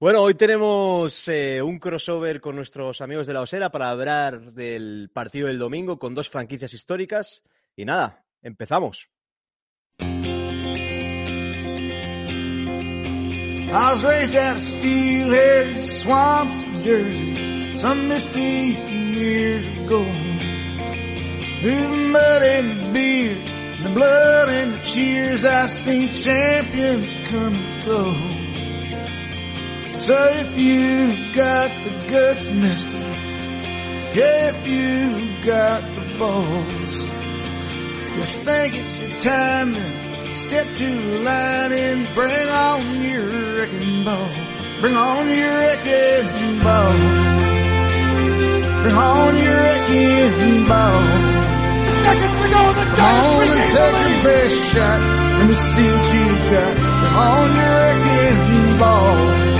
Bueno, hoy tenemos eh, un crossover con nuestros amigos de la Osera para hablar del partido del domingo con dos franquicias históricas. Y nada, empezamos. I was raised swamps some misty years the. So if you got the guts, mister, if you got the balls, you think it's your time to step to the line and bring on your wrecking ball. Bring on your wrecking ball. Bring on your wrecking ball. Come on and take your best shot. Let me see what you got. Bring on your wrecking ball.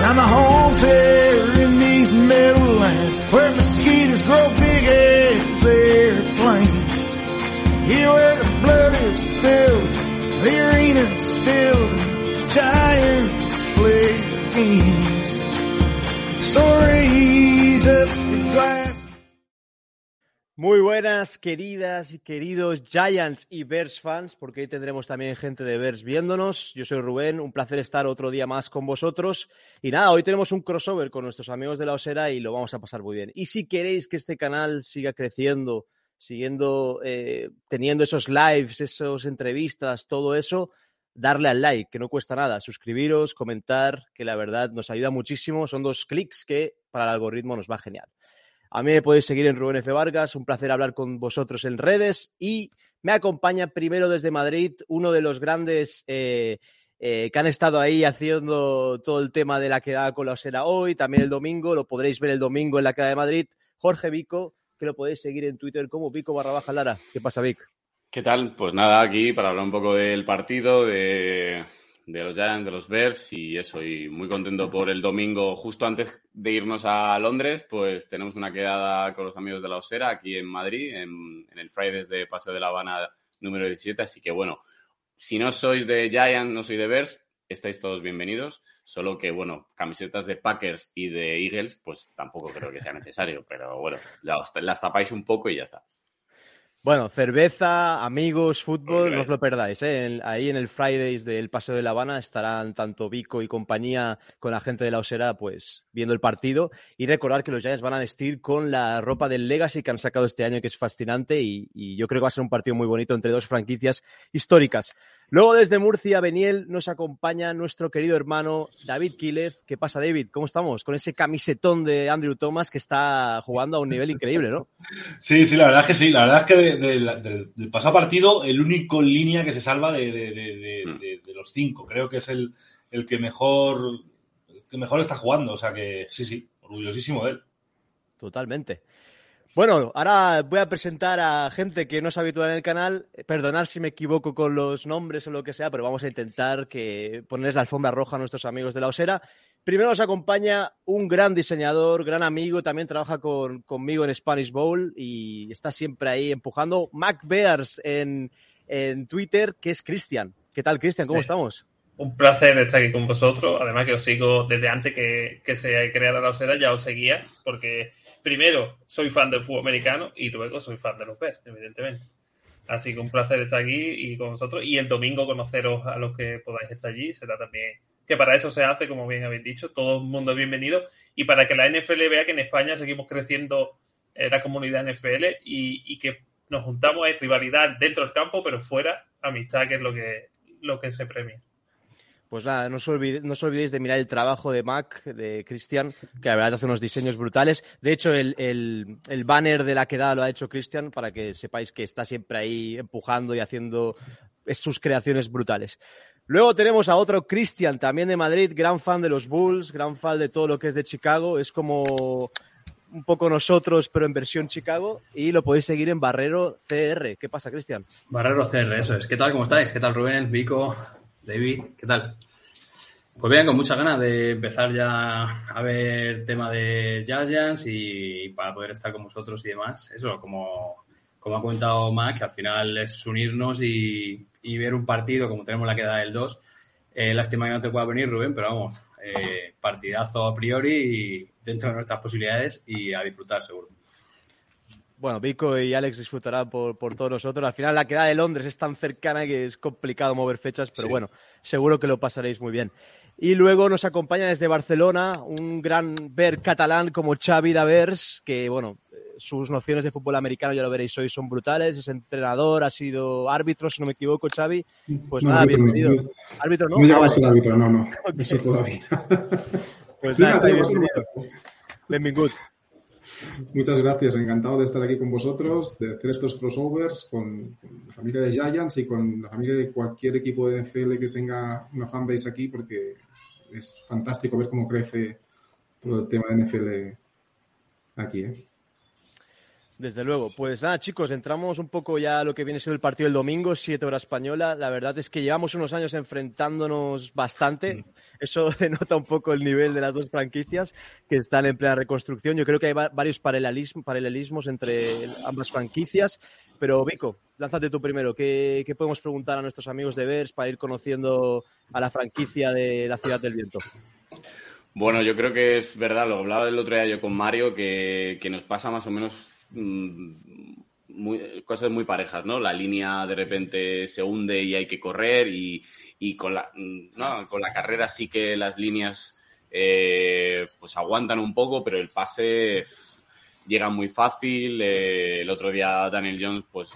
Now my home's here in these meadowlands where mosquitoes grow big as airplanes. Here where the blood is spilled, the arena's filled, giants play games. So raise up your glass. Muy buenas, queridas y queridos Giants y Bears fans, porque hoy tendremos también gente de Bears viéndonos. Yo soy Rubén, un placer estar otro día más con vosotros. Y nada, hoy tenemos un crossover con nuestros amigos de la Osera y lo vamos a pasar muy bien. Y si queréis que este canal siga creciendo, siguiendo, eh, teniendo esos lives, esas entrevistas, todo eso, darle al like, que no cuesta nada, suscribiros, comentar, que la verdad nos ayuda muchísimo. Son dos clics que para el algoritmo nos va genial. A mí me podéis seguir en Rubén F. Vargas, un placer hablar con vosotros en redes y me acompaña primero desde Madrid uno de los grandes eh, eh, que han estado ahí haciendo todo el tema de la quedada con la osera hoy, también el domingo, lo podréis ver el domingo en la queda de Madrid, Jorge Vico, que lo podéis seguir en Twitter como Vico barra baja Lara. ¿Qué pasa, Vic? ¿Qué tal? Pues nada, aquí para hablar un poco del partido, de de los Giants, de los Bears y eso, y muy contento por el domingo, justo antes de irnos a Londres, pues tenemos una quedada con los amigos de la Osera aquí en Madrid, en, el Fridays de Paseo de la Habana número 17, así que bueno, si no sois de Giants, no sois de Bears, estáis todos bienvenidos, solo que bueno, camisetas de Packers y de Eagles, pues tampoco creo que sea necesario, pero bueno, las tapáis un poco y ya está. Bueno, cerveza, amigos, fútbol, no os lo perdáis. ¿eh? ahí en el Fridays del Paseo de La Habana estarán tanto Vico y compañía con la gente de la Osera, pues viendo el partido. Y recordar que los Giants van a vestir con la ropa del Legacy que han sacado este año, que es fascinante. Y, y yo creo que va a ser un partido muy bonito entre dos franquicias históricas. Luego desde Murcia, Beniel, nos acompaña nuestro querido hermano David Quílez. ¿Qué pasa, David? ¿Cómo estamos? Con ese camisetón de Andrew Thomas que está jugando a un nivel increíble, ¿no? Sí, sí, la verdad es que sí. La verdad es que del pasado partido, el único línea que se salva de, los cinco. Creo que es el, el que mejor el que mejor está jugando. O sea que sí, sí, orgullosísimo de él. Totalmente. Bueno, ahora voy a presentar a gente que no es habitual en el canal. Perdonar si me equivoco con los nombres o lo que sea, pero vamos a intentar que ponerles la alfombra roja a nuestros amigos de la Osera. Primero nos acompaña un gran diseñador, gran amigo, también trabaja conmigo en Spanish Bowl y está siempre ahí empujando. Mac Bears en, Twitter, que es Cristian. ¿Qué tal, Cristian? ¿Cómo estamos? Un placer estar aquí con vosotros. Además que os sigo desde antes que, se creara la Osera, ya os seguía, porque primero soy fan del fútbol americano y luego soy fan de los Bears, evidentemente. Así que un placer estar aquí y con vosotros. Y el domingo conoceros a los que podáis estar allí. Será también que para eso se hace, como bien habéis dicho. Todo el mundo es bienvenido. Y para que la NFL vea que en España seguimos creciendo eh, la comunidad NFL y, y, que nos juntamos, hay rivalidad dentro del campo, pero fuera, amistad, que es lo que, lo que se premia. Pues nada, no os, olvidéis, de mirar el trabajo de Mac, de Cristian, que la verdad hace unos diseños brutales. De hecho, el, banner de la quedada lo ha hecho Cristian para que sepáis que está siempre ahí empujando y haciendo sus creaciones brutales. Luego tenemos a otro Cristian, también de Madrid, gran fan de los Bulls, gran fan de todo lo que es de Chicago. Es como un poco nosotros, pero en versión Chicago. Y lo podéis seguir en Barrero CR. ¿Qué pasa, Cristian? Barrero CR, eso es. ¿Qué tal? ¿Cómo estáis? ¿Qué tal, Rubén? Vico, David, ¿qué tal? Pues bien, con muchas ganas de empezar ya a ver tema de Giants y para poder estar con vosotros y demás. Eso, como, como ha comentado Mac, que al final es unirnos y, ver un partido como tenemos la queda del 2, Eh, lástima que no te pueda venir, Rubén, pero vamos, eh, partidazo a priori y dentro de nuestras posibilidades y a disfrutar seguro. Bueno, Vico y Alex disfrutarán por, por, todos nosotros. Al final la queda de Londres es tan cercana que es complicado mover fechas, pero sí. bueno, seguro que lo pasaréis muy bien. Y luego nos acompaña desde Barcelona un gran ver catalán como Xavi Davers, que bueno, sus nociones de fútbol americano ya lo veréis hoy son brutales, es entrenador, ha sido árbitro, si no me equivoco, Xavi. Pues no, nada, árbitro, bienvenido. No, árbitro no. No llegaba a ser árbitro, no, no, eso todavía. pues nada, bienvenido. Benvingut. Muchas gracias, encantado de estar aquí con vosotros, de hacer estos crossovers con, la familia de Giants y con la familia de cualquier equipo de NFL que tenga una fanbase aquí, porque es fantástico ver cómo crece todo el tema de NFL aquí. ¿eh? Desde luego. Pues nada, chicos, entramos un poco ya a lo que viene siendo el partido del domingo, siete horas española. La verdad es que llevamos unos años enfrentándonos bastante. Mm. Eso denota un poco el nivel de las dos franquicias que están en plena reconstrucción. Yo creo que hay varios paralelismos, paralelismos entre ambas franquicias. Pero, Vico, lánzate tú primero. ¿Qué, ¿Qué, podemos preguntar a nuestros amigos de Vers para ir conociendo a la franquicia de la Ciudad del Viento? Bueno, yo creo que es verdad, lo hablaba el otro día yo con Mario, que, que nos pasa más o menos muy, cosas muy parejas, ¿no? La línea de repente se hunde y hay que correr y, y con, la, no, con la carrera sí que las líneas eh, pues aguantan un poco, pero el pase llega muy fácil. Eh, el otro día Daniel Jones pues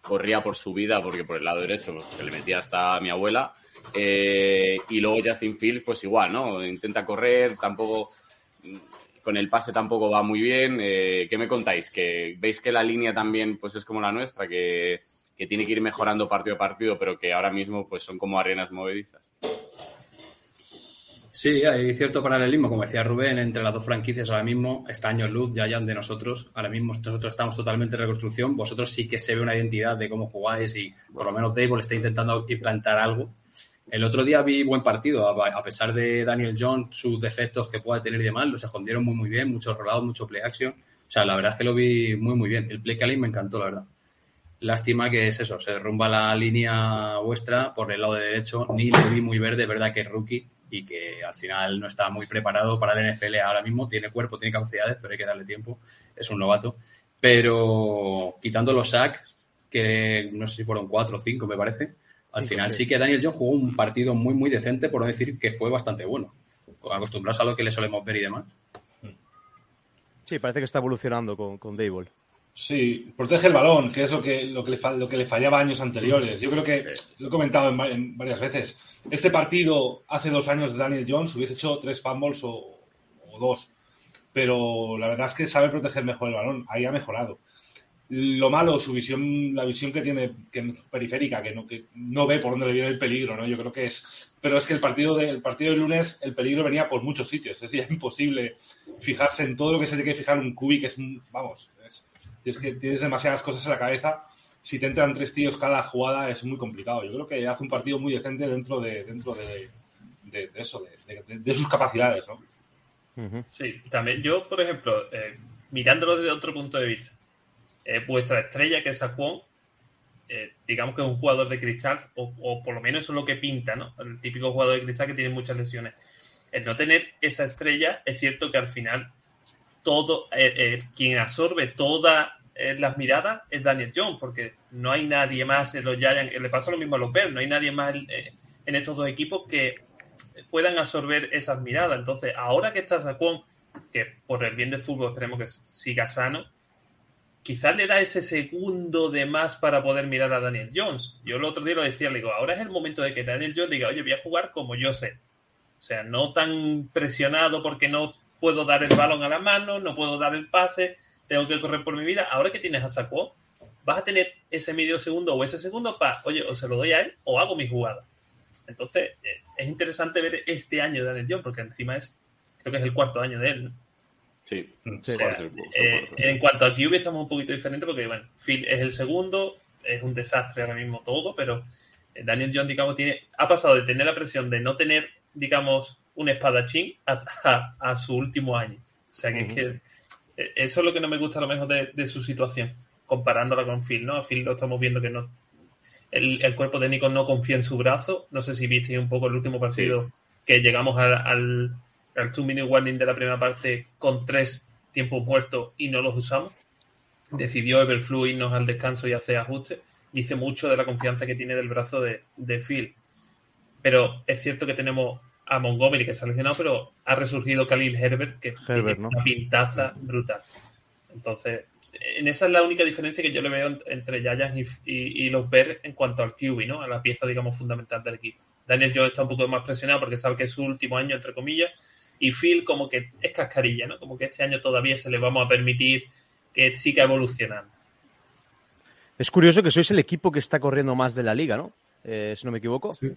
corría por su vida porque por el lado derecho pues, se le metía hasta mi abuela. Eh, y luego Justin Fields pues igual, ¿no? Intenta correr, tampoco con el pase tampoco va muy bien. Eh, ¿Qué me contáis? ¿Que veis que la línea también pues es como la nuestra, que, tiene que ir mejorando partido a partido, pero que ahora mismo pues son como arenas movedizas? Sí, hay cierto paralelismo, como decía Rubén, entre las dos franquicias ahora mismo. Está años luz, ya ya de nosotros. Ahora mismo nosotros estamos totalmente en reconstrucción. Vosotros sí que se ve una identidad de cómo jugáis y por lo menos Dave está intentando implantar algo el otro día vi buen partido, a pesar de Daniel Jones, sus defectos que pueda tener y demás, los escondieron muy muy bien, muchos rolados, mucho play action. O sea, la verdad es que lo vi muy muy bien. El play calling me encantó, la verdad. Lástima que es eso, se derrumba la línea vuestra por el lado derecho. Ni lo vi muy verde, verdad que es rookie y que al final no está muy preparado para el NFL ahora mismo. Tiene cuerpo, tiene capacidades, pero hay que darle tiempo. Es un novato. Pero quitando los sacks, que no sé si fueron cuatro o cinco, me parece, al sí, final sí que Daniel Jones jugó un partido muy, muy decente, por no decir que fue bastante bueno. Acostumbrados a lo que le solemos ver y demás. Sí, parece que está evolucionando con, con Dable. Sí, protege el balón, que es lo que, lo que, le, lo que le fallaba años anteriores. Yo creo que, lo he comentado en, en, varias veces, este partido hace dos años de Daniel Jones hubiese hecho tres fumbles o, o dos. Pero la verdad es que sabe proteger mejor el balón. Ahí ha mejorado lo malo, su visión, la visión que tiene que periférica, que no, que no ve por dónde le viene el peligro, ¿no? Yo creo que es. Pero es que el partido de, el partido del lunes, el peligro venía por muchos sitios. Es ya imposible fijarse en todo lo que se tiene que fijar un cubi, que es vamos, es, es que tienes demasiadas cosas en la cabeza. Si te entran tres tíos cada jugada es muy complicado. Yo creo que hace un partido muy decente dentro de, dentro de, de, de eso, de, de, sus capacidades, ¿no? Sí, también yo, por ejemplo, eh, mirándolo desde otro punto de vista, eh, vuestra estrella, que es Saquon, eh, digamos que es un jugador de cristal, o, o, por lo menos eso es lo que pinta, ¿no? El típico jugador de cristal que tiene muchas lesiones. El no tener esa estrella, es cierto que al final todo, eh, quien absorbe todas las miradas es Daniel Jones, porque no hay nadie más en los Giants, le pasa lo mismo a los Bears, no hay nadie más en estos dos equipos que puedan absorber esas miradas. Entonces, ahora que está Saquon, que por el bien del fútbol esperemos que siga sano, quizás le da ese segundo de más para poder mirar a Daniel Jones. Yo el otro día lo decía, le digo, ahora es el momento de que Daniel Jones diga, oye, voy a jugar como yo sé. O sea, no tan presionado porque no puedo dar el balón a la mano, no puedo dar el pase, tengo que correr por mi vida. Ahora que tienes a Saco, vas a tener ese medio segundo o ese segundo para, oye, o se lo doy a él o hago mi jugada. Entonces, eh, es interesante ver este año de Daniel Jones porque encima es, creo que es el cuarto año de él. ¿no? Sí, o sea, eh, en cuanto a QB estamos un poquito diferentes porque, bueno, Phil es el segundo, es un desastre ahora mismo todo, pero Daniel John, digamos, tiene, ha pasado de tener la presión de no tener, digamos, un espadachín a, a, a su último año. O sea, que, uh -huh. es que eso es lo que no me gusta a lo mejor de, de, su situación, comparándola con Phil, ¿no? A Phil lo estamos viendo que no... el, el cuerpo técnico no confía en su brazo. No sé si viste un poco el último partido que llegamos al, al two minute warning de la primera parte con tres tiempos muertos y no los usamos. Decidió Everflu irnos al descanso y hacer ajustes. Dice mucho de la confianza que tiene del brazo de, de Phil. Pero es cierto que tenemos a Montgomery que se ha lesionado, pero ha resurgido Khalil Herbert que Herbert, tiene ¿no? una pintaza brutal. Entonces, en esa es la única diferencia que yo le veo en- entre Giants y, y- y los Bears en cuanto al QB, ¿no? A la pieza, digamos, fundamental del equipo. Daniel Jones está un poco más presionado porque sabe que es su último año, entre comillas, y Phil como que es cascarilla, ¿no? Como que este año todavía se le vamos a permitir que siga evolucionando. Es curioso que sois el equipo que está corriendo más de la liga, ¿no? Eh, si no me equivoco. Sí,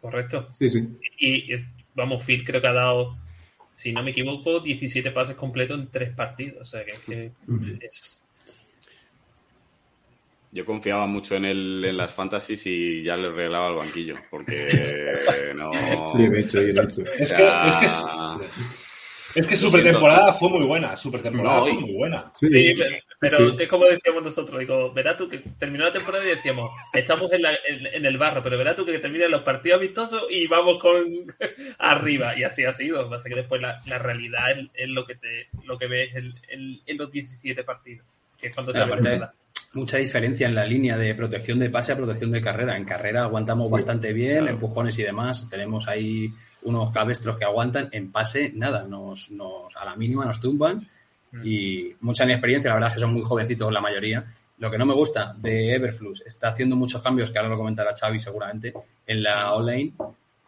¿Correcto? sí, sí. Y, es- vamos, Phil creo que ha dado, si no me equivoco, 17 pases completos en tres partidos. O sea que, que es... Yo confiaba mucho en él en las fantasies y ya le regalaba el banquillo, porque no... Bien hecho, bien hecho. Es que, es que, es, es que su Lo siento. pretemporada fue muy buena. Su pretemporada No, fue muy buena. Sí, Sí, pero, pero sí. es como decíamos nosotros, digo, verás tú que terminó la temporada y decíamos, estamos en, la- en- en el barro, pero verás tú que terminan los partidos amistosos y vamos con arriba. Y así ha sido. Pasa que después la, la realidad es, es lo que te lo que ves en, en- en los 17 partidos, que es cuando se Pero mucha diferencia en la línea de protección de pase a protección de carrera. En carrera aguantamos bastante bien, claro. empujones y demás. Tenemos ahí unos cabestros que aguantan. En pase, nada, nos, nos a la mínima nos tumban. Y mucha inexperiencia, la verdad es que son muy jovencitos la mayoría. Lo que no me gusta de Everflux, está haciendo muchos cambios, que ahora lo comentará Xavi seguramente, en la online.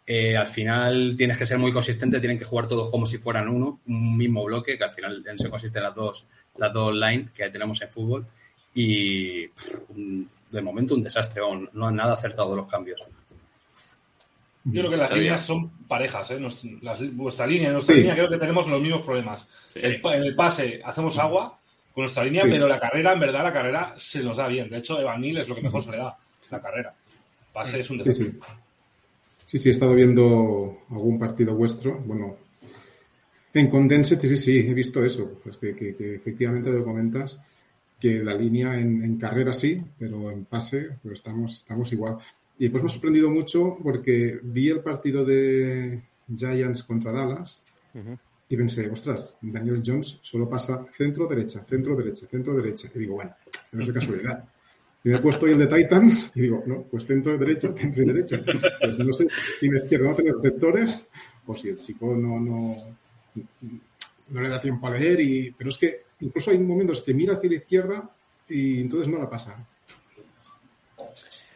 Eh, al final tienes que ser muy consistente, tienen que jugar todos como si fueran uno, un mismo bloque, que al final en eso consisten las dos, las dos line que tenemos en fútbol. Y de momento un desastre, vamos, no han nada acertado de los cambios. Yo creo que las líneas son parejas. ¿eh? Nos- las- vuestra línea y nuestra Sí. línea creo que tenemos los mismos problemas. Sí. El pa- en el pase hacemos agua con nuestra línea, Sí. pero la carrera, en verdad, la carrera se nos da bien. De hecho, Evan Neal es lo que mejor se le da, la carrera. Pase es un desastre. sí. Sí, sí, he estado viendo algún partido vuestro. Bueno, en Condensed, sí, sí, sí, he visto eso. Pues que, que- que efectivamente lo comentas, que la línea en, en carrera sí, pero en pase pues estamos, estamos igual. Y pues me ha sorprendido mucho porque vi el partido de Giants contra Dallas Ujú. y pensé, ostras, Daniel Jones solo pasa centro-derecha, centro-derecha, centro-derecha. Y digo, bueno, no es de casualidad. Y me he puesto ahí el de Titans y digo, no, pues centro derecha, centro y derecha. Pues no sé si la izquierda no tiene receptores o si el chico no, no, no le da tiempo a leer. Y, pero es que incluso hay momentos que mira hacia la izquierda y entonces no la pasa.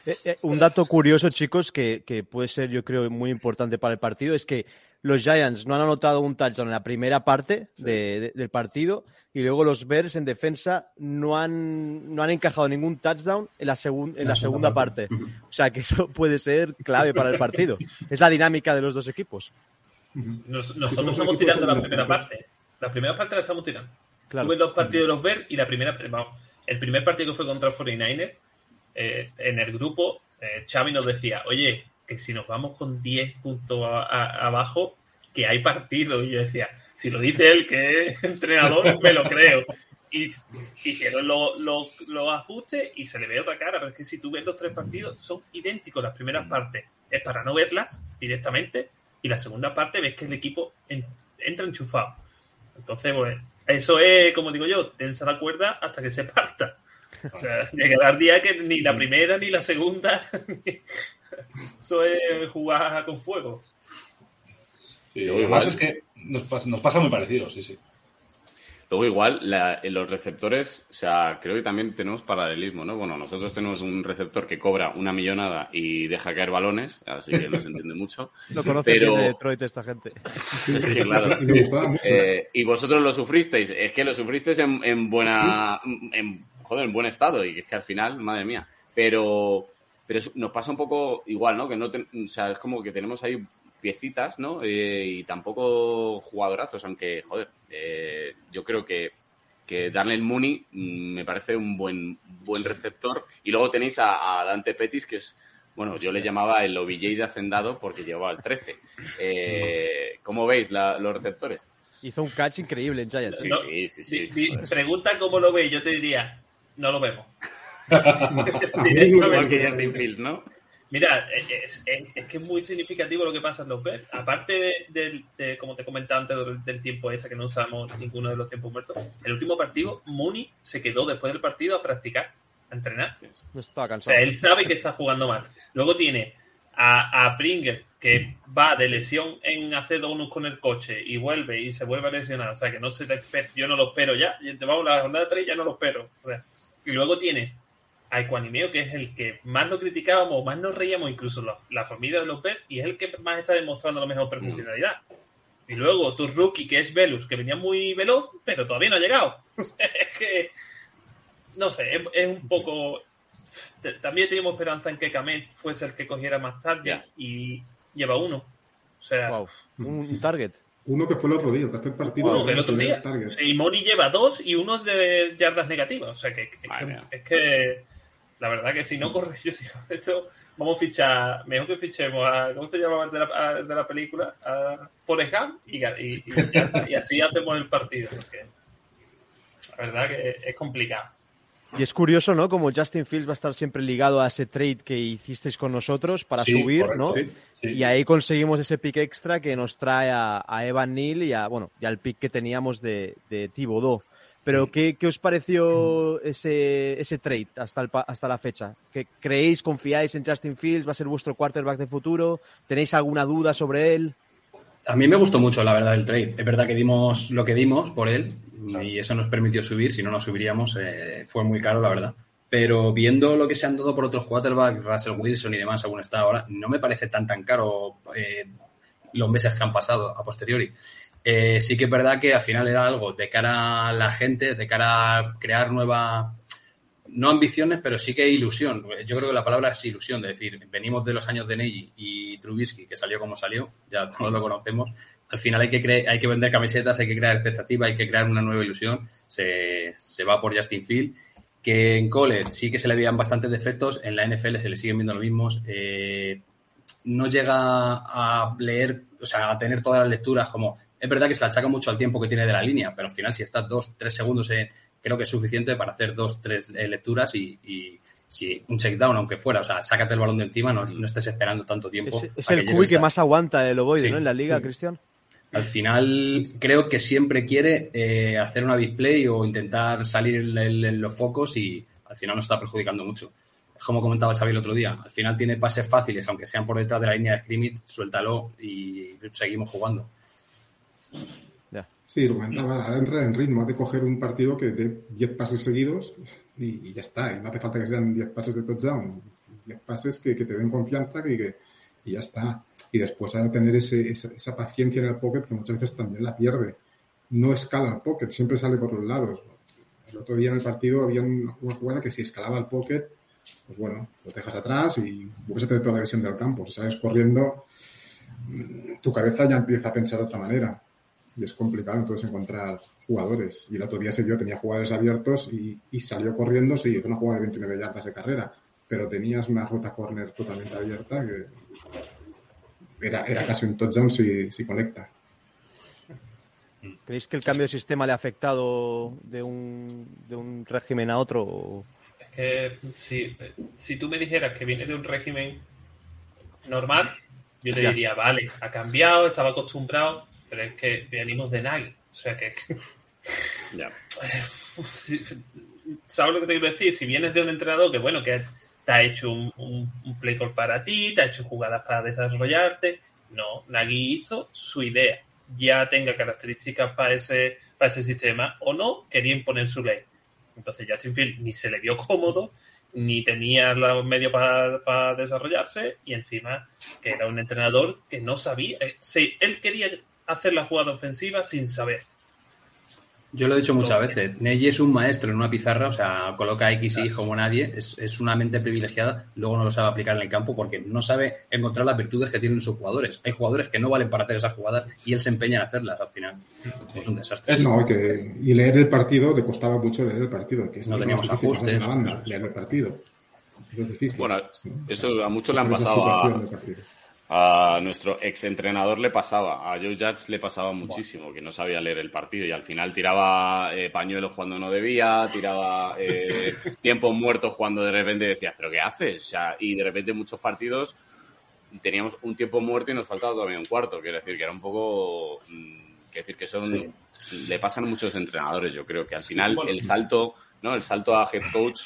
Eh, eh, un dato curioso, chicos, que, que puede ser, yo creo, muy importante para el partido, es que los Giants no han anotado un touchdown en la primera parte de- de- del partido y luego los Bears en defensa no han, no han encajado ningún touchdown en la, segun- en la segunda parte. O sea, que eso puede ser clave para el partido. Es la dinámica de los dos equipos. Nos- nosotros estamos tirando la primera parte. La primera parte la estamos tirando. Claro. Tuve los partidos de los Bears y la primera, vamos, el primer partido que fue contra el 49ers, eh, en el grupo, eh, Xavi nos decía, oye, que si nos vamos con 10 puntos a- a- abajo, que hay partido. Y yo decía, si lo dice él, que es entrenador, me lo creo. Y hicieron los los ajustes y se le ve otra cara, pero es que si tú ves los tres partidos, son idénticos. Las primeras partes es para no verlas directamente y la segunda parte ves que el equipo en- entra enchufado. Entonces, pues, eso es, como digo yo, tensa la cuerda hasta que se parta. O sea, llegará el día que ni la primera ni la segunda. eso es jugar con fuego. Sí, Luego además igual- es que nos pasa, nos pasa muy parecido, sí, sí. Luego igual, la- en los receptores, o sea, creo que también tenemos paralelismo, ¿no? Bueno, nosotros tenemos un receptor que cobra una millonada y deja caer balones, así que no se entiende mucho. Lo conoce Pero- bien de Detroit esta gente. Que, claro, eh, y vosotros lo sufristeis, es que lo sufristeis en, en buena, en, joder, en buen estado y es que al final, madre mía, pero, pero nos pasa un poco igual, ¿no? Que no, ten- o sea, es como que tenemos ahí piecitas, ¿no? Eh, y tampoco jugadorazos, aunque, joder, eh, yo creo que, que Darnell Mooney mm, me parece un buen, buen receptor. Y luego tenéis a, a Dante Pettis, que es, bueno, yo le llamaba el OBJ de Hacendado porque llevaba el 13. Eh, ¿Cómo veis la- los receptores? Hizo un catch increíble en Giants. Sí, No, sí, sí, pregunta cómo lo ve, yo te diría, no lo vemos. Igual que Justin Fields, ¿no? Mira, es, es, es, que es muy significativo lo que pasa en los Bears. Aparte de, de, de, como te comentaba antes, del, del, tiempo este, que no usamos ninguno de los tiempos muertos, el último partido, Mooney se quedó después del partido a practicar, a entrenar. No estaba cansado. O sea, él sabe que está jugando mal. Luego tiene a, a Pringle, que va de lesión en hacer donuts con el coche y vuelve y se vuelve a lesionar. O sea, que no se le yo no lo espero ya. Y vamos, la jornada 3 ya no lo espero. O sea, y luego tienes a Ecuanimeo, que es el que más lo criticábamos, más nos reíamos, incluso la, la familia de Bears, y es el que más está demostrando la mejor profesionalidad. Y luego tu rookie, que es Velus, que venía muy veloz, pero todavía no ha llegado. es que, no sé, es, es un poco... También teníamos esperanza en que Kamet fuese el que cogiera más tarde y lleva uno. O sea, Wow. Un, target. Uno que fue el otro día, el tercer partido. uno el otro día. Y Moni lleva dos y uno de yardas negativas. O sea, que, es que la verdad que si no corre, yo digo, esto vamos a fichar, mejor que fichemos a, ¿cómo se llama de la, a- de la película? A Forrest Gump y, y, y. Y así hacemos el partido. Porque la verdad que es complicado. Y es curioso, ¿no? Como Justin Fields va a estar siempre ligado a ese trade que hicisteis con nosotros para Sí, subir, correcto, ¿no? sí, sí. Y ahí conseguimos ese pick extra que nos trae a, a Evan Neal y, a, bueno, y al pick que teníamos de, de Thibodeau. Pero, ¿qué, qué os pareció ese, ese trade hasta, el hasta la fecha? ¿Que ¿Creéis, confiáis en Justin Fields? ¿Va a ser vuestro quarterback de futuro? ¿Tenéis alguna duda sobre él? A mí me gustó mucho, la verdad, el trade. Es verdad que dimos lo que dimos por él y eso nos permitió subir. Si no nos subiríamos, eh, fue muy caro, la verdad. Pero viendo lo que se han dado por otros quarterbacks, Russell Wilson y demás, según está ahora, no me parece tan tan caro eh, los meses que han pasado a posteriori. Eh, sí que es verdad que al final era algo de cara a la gente, de cara a crear nueva, no ambiciones, pero sí que ilusión. Yo creo que la palabra es ilusión, de decir, venimos de los años de Neji y Trubisky, que salió como salió, ya todos lo conocemos. Al final hay que, hay que vender camisetas, hay que crear expectativa, hay que crear una nueva ilusión. Se, se va por Justin Field, que en college sí que se le veían bastantes defectos, en la NFL se le siguen viendo los mismos. Eh, no llega a leer, o sea, a tener todas las lecturas como... Es verdad que se le achaca mucho al tiempo que tiene de la línea, pero al final si estás dos, tres segundos, eh, creo que es suficiente para hacer dos, tres eh, lecturas y, y si un check down, aunque fuera, o sea, sácate el balón de encima, no, no estés esperando tanto tiempo. Es, el QI que más aguanta el ovoide, Sí, ¿no? En la liga, sí. Cristian. Al final, creo que siempre quiere eh, hacer una big play o intentar salir en, los focos y al final nos está perjudicando mucho. Es como comentaba Xavi el otro día. Al final tiene pases fáciles, aunque sean por detrás de la línea de scrimmage, suéltalo y seguimos jugando. Sí, lo comentaba, entrar en ritmo, ha de coger un partido que dé 10 pases seguidos y, ya está. Y no hace falta que sean 10 pases de touchdown, 10 pases que, te den confianza y, que, y ya está. Y después ha de tener ese, esa, esa paciencia en el pocket que muchas veces también la pierde. No escala el pocket, siempre sale por los lados. El otro día en el partido había un- una jugada que si escalaba el pocket, pues bueno, lo dejas atrás y puedes tener toda la visión del campo. Si sales corriendo, mm, tu cabeza ya empieza a pensar de otra manera y es complicado entonces encontrar jugadores. Y el otro día se dio, tenía jugadores abiertos y, y salió corriendo, sí, hizo una jugada de 29 yardas de carrera, pero tenías una ruta corner totalmente abierta que era, era casi un touchdown si, si conecta. ¿Creéis que el cambio de sistema le ha afectado de un, de un régimen a otro? Es que si, si tú me dijeras que viene de un régimen normal, yo te Ya. diría, vale, ha cambiado, estaba acostumbrado, pero es que venimos de Nagel. O sea que, Ya. ¿sabes lo que te quiero decir? Si vienes de un entrenador que, bueno, que te ha hecho un, un, un play call para ti, te ha hecho jugadas para desarrollarte, no, Nagy hizo su idea. Ya tenga características para ese, para ese sistema o no, quería imponer su ley. Entonces Justin Field ni se le vio cómodo, ni tenía los medios para, para desarrollarse, y encima que era un entrenador que no sabía. eh, sí, él quería hacer la jugada ofensiva sin saber. Yo lo he dicho muchas veces. Neji es un maestro en una pizarra, o sea, coloca X y Y como nadie. Es, es una mente privilegiada. Luego no lo sabe aplicar en el campo porque no sabe encontrar las virtudes que tienen sus jugadores. Hay jugadores que no valen para hacer esas jugadas y él se empeña en hacerlas al final. Es un desastre. Es- No, y, que, y leer el partido, le costaba mucho leer el partido, que No teníamos ajustes, banda, leer el partido. Es difícil. Bueno, Sí. eso a muchos le han pasado a. a nuestro ex entrenador le pasaba, a Joe Judge le pasaba muchísimo, que no sabía leer el partido y al final tiraba eh, pañuelos cuando no debía, tiraba eh, tiempos muertos cuando de repente decías, ¿pero qué haces? O sea, y de repente muchos partidos teníamos un tiempo muerto y nos faltaba todavía un cuarto, quiero decir que era un poco, mm, quiero decir que son, le pasan a muchos entrenadores, yo creo que al final el salto, ¿no? El salto a head coach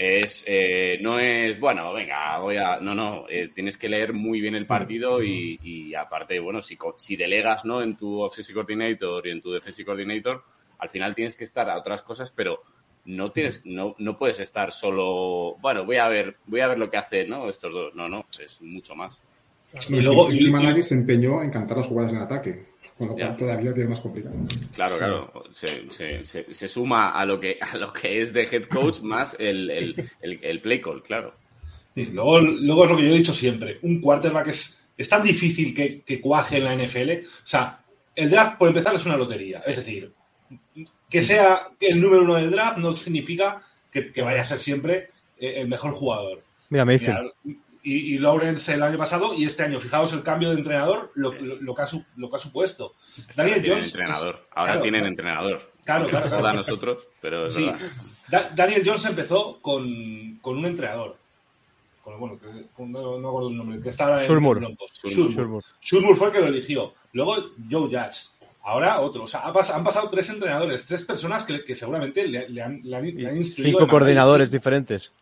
es eh, no es bueno venga voy a no no eh, tienes que leer muy bien el partido y, y aparte bueno si, co- si delegas no en tu offensive coordinator y en tu defensive coordinator al final tienes que estar a otras cosas pero no tienes no no puedes estar solo bueno voy a ver voy a ver lo que hacen no estos dos no no es mucho más. Y luego- y, y- se empeñó en cantar las jugadas en ataque, con lo cual Ya. todavía tiene más complicado. claro claro se, se, se, se suma a lo que a lo que es de head coach más el, el, el, el play call claro Sí, luego, luego es lo que yo he dicho siempre. Un quarterback es, es tan difícil que, que cuaje en la NFL. O sea, el draft, por empezar, es una lotería. Es decir, que sea el número uno del draft no significa que, que vaya a ser siempre eh, el mejor jugador. Mira, Mayfield. Mira, y, y Lawrence el año pasado y este año, fijaos el cambio de entrenador, lo, lo- lo que, ha, su- lo que ha supuesto. Daniel Jones. entrenador ahora claro, tienen claro. entrenador Claro, claro, claro. A nosotros pero es Sí. verdad Da- Daniel Jones empezó con, con un entrenador. Con, bueno, que- con- no, no acuerdo el nombre, que estaba en Shurmur. Shurmur. Fue el que lo eligió. Luego Joe Judge. Ahora otro. O sea, han pasado tres entrenadores, tres personas que, que seguramente le, le han, le han- le han instruido. Cinco coordinadores diferentes.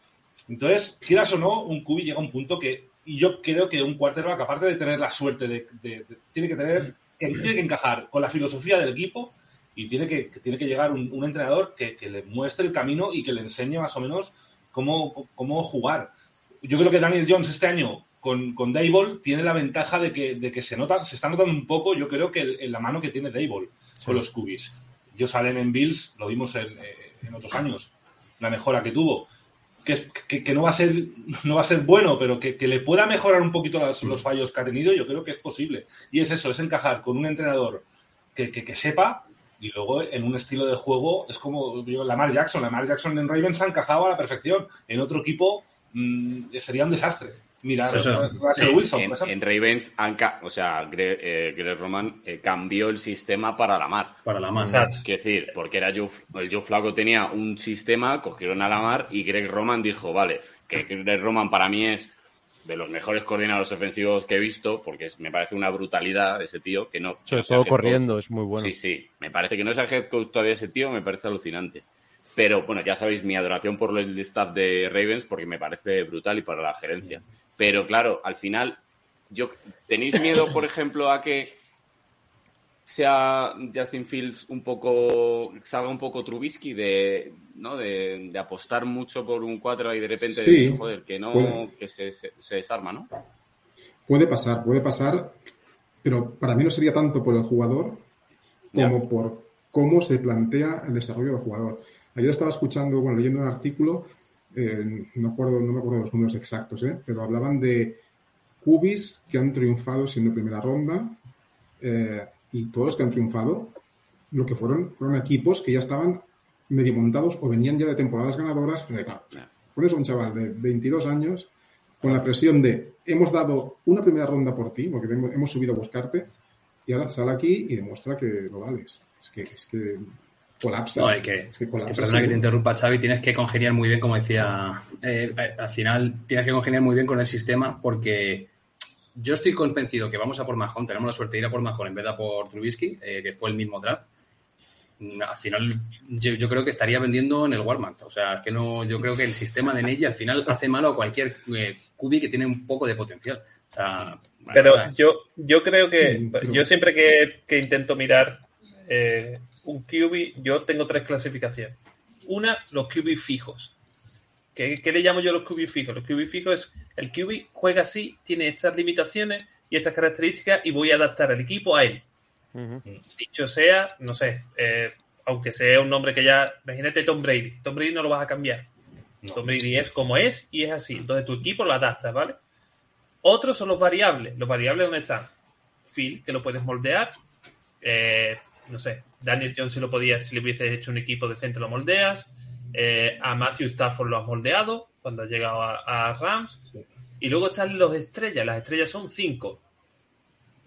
Entonces, quieras o no, un cubi llega a un punto que y yo creo que un quarterback, aparte de tener la suerte de, de- de- tiene que tener, que tiene que encajar con la filosofía del equipo y tiene que, que tiene que llegar un, un entrenador que, que le muestre el camino y que le enseñe más o menos cómo, cómo jugar. Yo creo que Daniel Jones este año con, con Dayball tiene la ventaja de que, de que se nota, se está notando un poco, yo creo que el- en la mano que tiene Dayball con los cubis. Ellos salen en Bills, lo vimos en, eh, en otros años, la mejora que tuvo que, que, que no va a ser no va a ser bueno, pero que, que le pueda mejorar un poquito las- los fallos que ha tenido, yo creo que es posible. Y es eso, es encajar con un entrenador que, que, que sepa y luego en un estilo de juego es como yo, Lamar Jackson. Lamar Jackson en Ravens ha encajado a la perfección. En otro equipo mm, sería un desastre. Russell Wilson, en, en Ravens, o sea, Greg, eh, Greg Roman eh, cambió el sistema para Lamar. Para la. Exacto. Quiero decir, porque era Joe, el Joe Flaco tenía un sistema, cogieron a Lamar y Greg Roman dijo, vale, que Greg Roman para mí es de los mejores coordinadores ofensivos que he visto, porque es- me parece una brutalidad ese tío, que no... Sobre todo head corriendo, coach. es muy bueno. Sí, sí, me parece que no sea head coach todavía ese tío, me parece alucinante. Pero bueno, ya sabéis mi adoración por el staff de Ravens porque me parece brutal y para la gerencia. Pero claro, al final, yo ¿tenéis miedo, por ejemplo, a que sea Justin Fields un poco, salga un poco Trubisky de, ¿no? de, de apostar mucho por un 4 y de repente Sí. decir, joder, que no, Puede. que se, se, se desarma, ¿no? Puede pasar, puede pasar, pero para mí no sería tanto por el jugador como por cómo se plantea el desarrollo del jugador. Ayer estaba escuchando, bueno, leyendo un artículo, eh, no, acuerdo, no me acuerdo los números exactos, ¿eh? pero hablaban de cubis que han triunfado siendo primera ronda eh, y todos que han triunfado, lo que fueron, fueron equipos que ya estaban medio montados o venían ya de temporadas ganadoras, pero claro, pones a un chaval de 22 años con la presión de hemos dado una primera ronda por ti, porque hemos, hemos subido a buscarte, y ahora sale aquí y demuestra que lo vales. Es que, es que colapsas. No, hay que, es que que colapsas. perdona que te interrumpa, Xavi, tienes que congeniar muy bien, como decía, eh, al final tienes que congeniar muy bien con el sistema porque yo estoy convencido que vamos a por Mahon, tenemos la suerte de ir a por Mahon en vez de a por Trubisky, eh, que fue el mismo draft. Mm, Al final, yo, yo creo que estaría vendiendo en el Walmart. O sea, es que no, yo creo que el sistema de Neji al final hace malo a cualquier eh, cubi que tiene un poco de potencial. O sea, Pero yo, yo creo que yo siempre que, que intento mirar eh, un QB, yo tengo tres clasificaciones. Una, los QB fijos. ¿Qué, qué le llamo yo los QB fijos? Los QB fijos es el QB juega así, tiene estas limitaciones y estas características y voy a adaptar el equipo a él. Dicho sea, no sé, eh, aunque sea un nombre que ya, imagínate Tom Brady. Tom Brady no lo vas a cambiar. Tom Brady es como es y es así. Entonces tu equipo lo adaptas, ¿vale? Otros son los variables. Los variables ¿dónde están? Phil, que lo puedes moldear. Eh, no sé, Daniel Jones si lo podías, si le hubieses hecho un equipo decente lo moldeas. Eh, a Matthew Stafford lo has moldeado cuando ha llegado a, a Rams. Y luego están los estrellas, las estrellas son 5.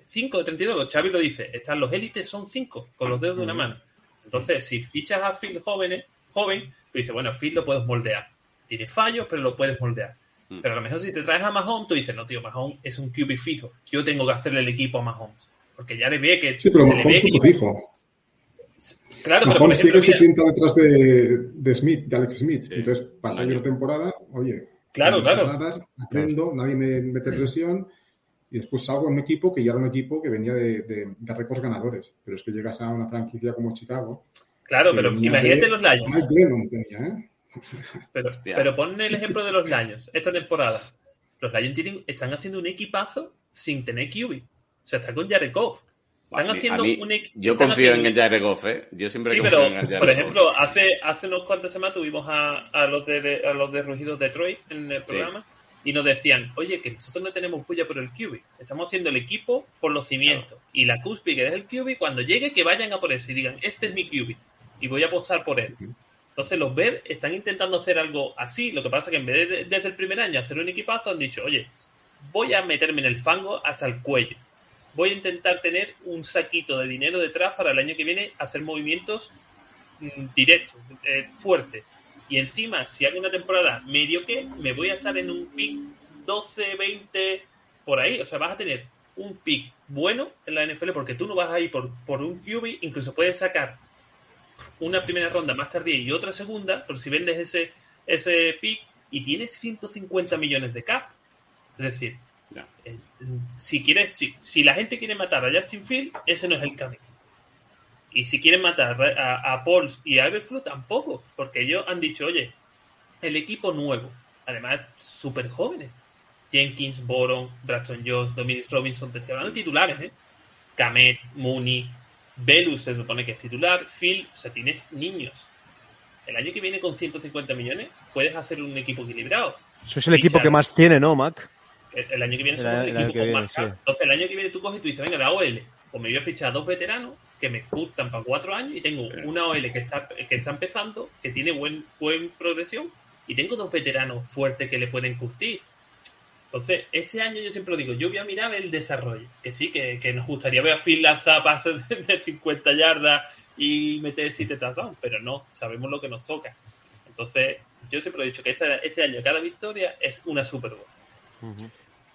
5 de 32, Xavi lo dice, están los élites, son 5, con los dedos de una mano. Entonces, si fichas a Phil jóvenes, joven, tú dices, bueno, Phil lo puedes moldear. Tiene fallos, pero lo puedes moldear. Mm. Pero a lo mejor si te traes a Mahomes, tú dices, no, tío, Mahomes es un QB fijo. Yo tengo que hacerle el equipo a Mahomes. Porque ya le ve que... Sí, pero se le ve Mahomes que- fijo. Claro, pero por Mahomes ejemplo, sigue se sienta detrás de, de Smith, de Alex Smith. Sí. Entonces, pasa yo una temporada, oye, Claro, claro. aprendo, nadie me mete presión y después salgo en un equipo que ya era un equipo que venía de, de, de récords ganadores. Pero es que llegas a una franquicia como Chicago. claro, pero imagínate de- los Lions. Mike Lennon tenía, ¿eh? Pero, Hostia. pero pon el ejemplo de los Lions esta temporada. Los Lions tienen, están haciendo un equipazo sin tener QB. O sea, está con Jared Goff. Están mí- haciendo mí- un Yo confío haciendo- en el Jared Goff, ¿eh? Yo siempre Sí, confío pero, en el Jared por Goff. ejemplo, hace, hace unos cuantas semanas tuvimos a, a los de, de- a los de Rugidos Detroit en el programa y nos decían, oye, que nosotros no tenemos puya por el QB. Estamos haciendo el equipo por los cimientos. Y la cúspide es el QB, cuando llegue, que vayan a por ese y digan, este es mi QB. Y voy a apostar por él. Entonces los Bears están intentando hacer algo así. Lo que pasa es que en vez de desde el primer año hacer un equipazo, han dicho, oye, voy a meterme en el fango hasta el cuello. Voy a intentar tener un saquito de dinero detrás para el año que viene hacer movimientos mm, directos, eh, fuertes. Y encima, si hago una temporada medio que, me voy a estar en un pick 12, 20, por ahí. O sea, vas a tener un pick bueno en la NFL porque tú no vas a ir por, por un QB, incluso puedes sacar una primera ronda más tardía y otra segunda, por si vendes ese, ese pick y tienes 150 millones de cap. Es decir, Eh, si quieres, si, si la gente quiere matar a Justin Field, ese no es el camino. Y si quieren matar a, a Pauls y a Everflu, tampoco, porque ellos han dicho, oye, el equipo nuevo, además súper jóvenes, Jenkins, Boron, Braxton Jones, Dominic Robinson, te estoy hablando de titulares, ¿eh? Kamet, Mooney, Velus se supone que es titular, Phil, o sea, tienes niños. El año que viene con 150 millones puedes hacer un equipo equilibrado. Eso es el equipo que más tiene, ¿no, Mac? El, el año que viene El el equipo que con viene, más sí. cap. Entonces el año que viene tú coges y tú dices, venga, la OL, pues me voy a fichar a dos veteranos que me gustan para cuatro años y tengo una OL que está, que está empezando, que tiene buen, buen progresión y tengo dos veteranos fuertes que le pueden curtir. Entonces, este año yo siempre lo digo, yo voy a mirar el desarrollo. Que sí, que, que nos gustaría ver a Phil lanzar pases de, de 50 yardas y meter 7 touchdowns, pero no, sabemos lo que nos toca. Entonces, yo siempre he dicho que este, este año cada victoria es una Super Bowl.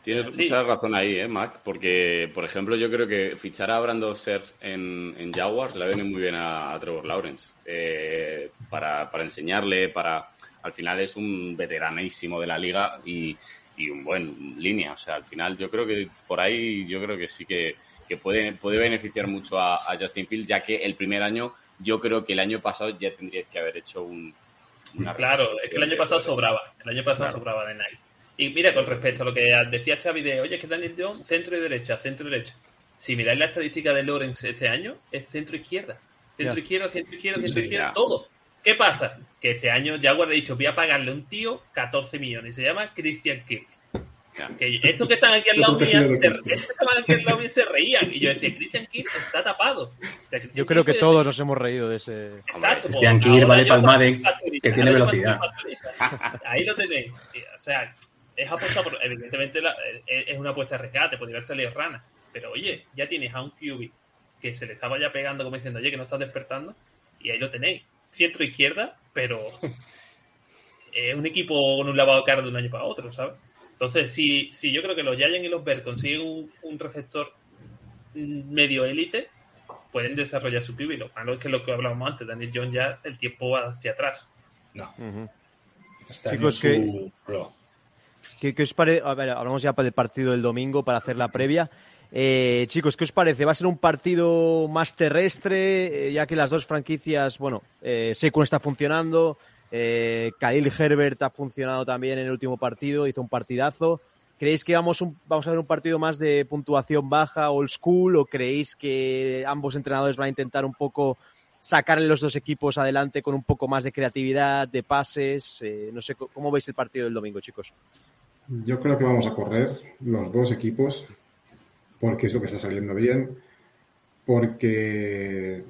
Tienes Sí. mucha razón ahí, ¿eh, Mac? Porque, por ejemplo, yo creo que fichar a Brandon Surf en, en Jaguars le viene muy bien a, a Trevor Lawrence. Eh, para, para enseñarle, para... Al final es un veteranísimo de la liga y, y un buen línea. O sea, al final yo creo que por ahí yo creo que sí que, que puede, puede beneficiar mucho a, a Justin Fields, ya que el primer año, yo creo que el año pasado ya tendríais que haber hecho un... una Claro, es que el año pasado sobraba. El año pasado Claro. sobraba de Nike. Y mira, con respecto a lo que decía Xavi de, oye, es que Daniel Jones, centro y derecha, centro y derecha. Si miráis la estadística de Lawrence este año, es centro izquierda. Centro Ya. izquierda, centro izquierda, centro izquierda, todo. ¿Qué pasa? Que este año Jaguar ha dicho, voy a pagarle a un tío 14 millones. Se llama Christian Kirk. Que estos que están aquí al lado mía, se, aquí al lado mía se reían. Y yo decía, Christian Kirk está tapado. O sea, Christian Yo creo que Kirk todos nos hemos reído de ese. Exacto. Christian pues, Kirk ahora vale ya palma va de factorista, que tiene velocidad. Ahí lo tenéis. O sea, es apuesta por. Evidentemente la- es una apuesta arriesgada, te podría haber salido rana. Pero oye, ya tienes a un QB que se le estaba ya pegando como diciendo, oye, que no estás despertando. Y ahí lo tenéis. Centro izquierda, pero es un equipo con un lavado de cara de un año para otro, ¿sabes? Entonces, si, si yo creo que los Giants y los Bears consiguen un, un receptor medio élite, pueden desarrollar su QB. Lo malo es que lo que hablábamos antes, Daniel Jones ya el tiempo va hacia atrás. No. Ujú. Este Chicos, que- su. ¿Qué, os parece? A ver, hablamos ya del partido del domingo para hacer la previa. Eh, chicos, ¿qué os parece? ¿Va a ser un partido más terrestre? eh, ya que las dos franquicias, bueno, eh, está funcionando, eh, Khalil Herbert ha funcionado también en el último partido, hizo un partidazo. ¿Creéis que vamos, un- vamos a ver un partido más de puntuación baja, old school, o creéis que ambos entrenadores van a intentar un poco sacarle los dos equipos adelante con un poco más de creatividad, de pases? Eh, no sé, ¿cómo veis el partido del domingo, chicos? Yo creo que vamos a correr los dos equipos porque es lo que está saliendo bien. Porque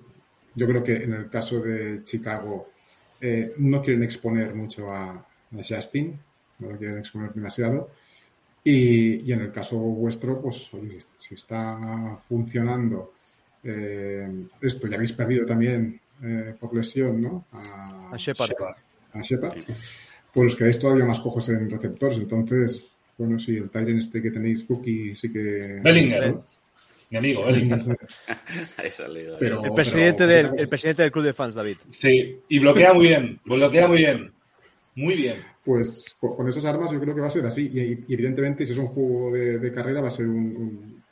yo creo que en el caso de Chicago eh, no quieren exponer mucho a, a Justin, no lo quieren exponer demasiado. Y, y en el caso vuestro, pues oye, si, si está funcionando eh, esto, ya habéis perdido también eh, por lesión, ¿no? A, A Shepard. a Shepard, pues os quedáis todavía más cojos en receptores. Entonces, bueno, sí, el Tyren este que tenéis, Cookie, sí que... Bellinger. ¿no? Mi amigo, salido. Pero- El presidente, del, el presidente del club de fans, David. Sí, y bloquea muy bien, bloquea muy bien. Muy bien. Pues co- con esas armas yo creo que va a ser así. Y, y evidentemente, si es un juego de, de carrera, va a ser un, un-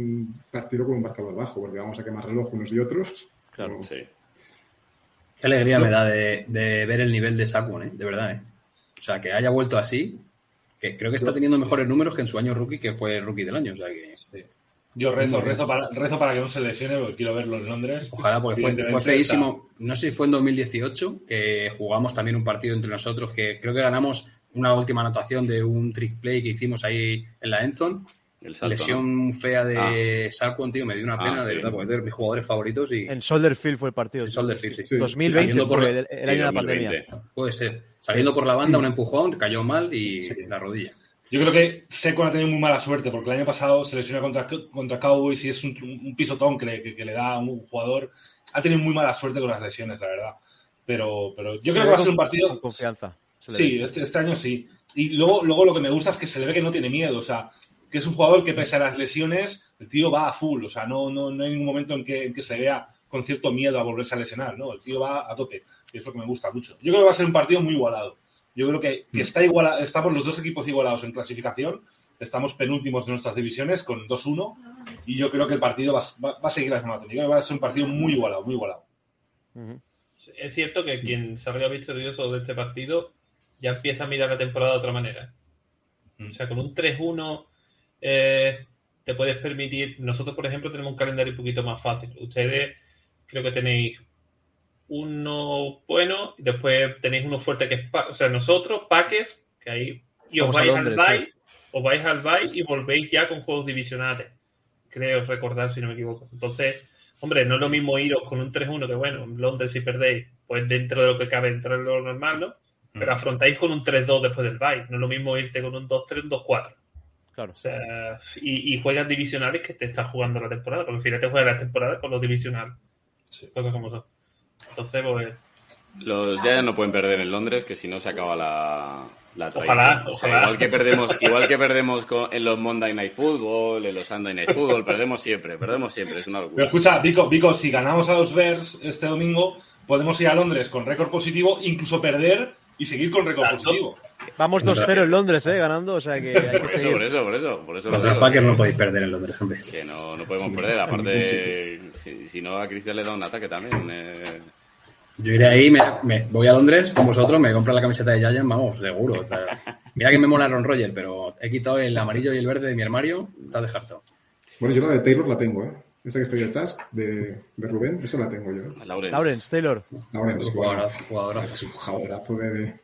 un partido con un marcador bajo, porque vamos a quemar reloj unos y otros. Claro. Sí. Qué alegría me da de, de ver el nivel de Saquon, ¿eh? de verdad. ¿eh? O sea, que haya vuelto así, que creo que está teniendo mejores números que en su año rookie, que fue rookie del año. O sea, que Yo rezo, rezo para, rezo para que no se lesione porque quiero verlo en Londres. ojalá, porque fue, fue feísimo. No sé si fue en 2018 que jugamos también un partido entre nosotros, que creo que ganamos una última anotación de un trick play que hicimos ahí en la Endzone. El salto, ¿no? Lesión fea de Saquon, tío, me dio una Ah, pena, de sí. verdad, porque es de mis jugadores favoritos y En Soldier Field fue el partido. en Soldier Field, sí. Sí. 2020 Saliendo por la- el, el año de la 2020. pandemia. Puede ser. Saliendo por la banda, un empujón, cayó mal y la rodilla. Yo creo que Seco ha tenido muy mala suerte porque el año pasado se lesionó contra, contra Cowboys y es un, un pisotón que le, que, que le da a un jugador. Ha tenido muy mala suerte con las lesiones, la verdad. Pero, pero yo Se creo que va a ser un partido. Con confianza. Sí, este, este año sí. Y luego, luego lo que me gusta es que se le ve que no tiene miedo. O sea, que es un jugador que pese a las lesiones, el tío va a full. O sea, no, no, no hay ningún momento en que, en que se vea con cierto miedo a volverse a lesionar. No, el tío va a tope. Y es lo que me gusta mucho. Yo creo que va a ser un partido muy igualado. Yo creo que, que está iguala, estamos los dos equipos igualados en clasificación. Estamos penúltimos de nuestras divisiones con 2-1. Y yo creo que el partido va, va- va a seguir la misma tónica. Va a ser un partido muy igualado, muy igualado. Es cierto que quien salga victorioso de este partido ya empieza a mirar la temporada de otra manera. Mm. O sea, con un 3-1 eh, te puedes permitir. Nosotros, por ejemplo, tenemos un calendario un poquito más fácil. Ustedes creo que tenéis uno bueno y después tenéis uno fuerte que es. O sea, nosotros, Packers, que ahí. Y os vais Londres, al bye, sí. os vais al bye y volvéis ya con juegos divisionales. Creo recordar, si no me equivoco. Entonces, hombre, no es lo mismo iros con un 3-1 que, bueno, en Londres si perdéis, pues dentro de lo que cabe, dentro de lo normal, ¿no? Pero afrontáis con un 3-2 después del bye. No es lo mismo irte con un 2-3, un 2-4. Claro. O sea, y, y juegas divisionales que te estás jugando la temporada. Porque al final te juegas la temporada con los divisionales. Cosas como son. Entonces, pues, Los Giants no pueden perder en Londres, que si no se acaba la, la Ojalá, tradición. O sea, ojalá. igual que perdemos, igual que perdemos con- en los Monday Night Football, en los Sunday Night Football, perdemos siempre, perdemos siempre, es una Pero locura. escucha, Vico, Vico, si ganamos a los Bears este domingo, podemos ir a Londres con récord positivo, incluso perder y seguir con récord Exacto. positivo. Vamos 2-0 en Londres, ¿eh? Ganando, o sea que hay que Por eso, seguir. por eso, por eso, por eso Contra Packers no podéis perder en Londres, hombre. que no, no podemos perder, aparte, si, si no a Cristian le da un ataque también. eh, Yo iré ahí, me, me- voy a Londres con vosotros, me compro la camiseta de Giants, vamos, seguro. O sea, mira que me mola Ron Roger, pero he quitado el amarillo y el verde de mi armario, está descartado. Bueno, yo la de Taylor la tengo, ¿eh? Esa que estoy detrás, de, de Rubén, esa la tengo yo. Lawrence. Lawrence, Taylor. Es Jugadorazo, jugadorazo. es un jugadorazo de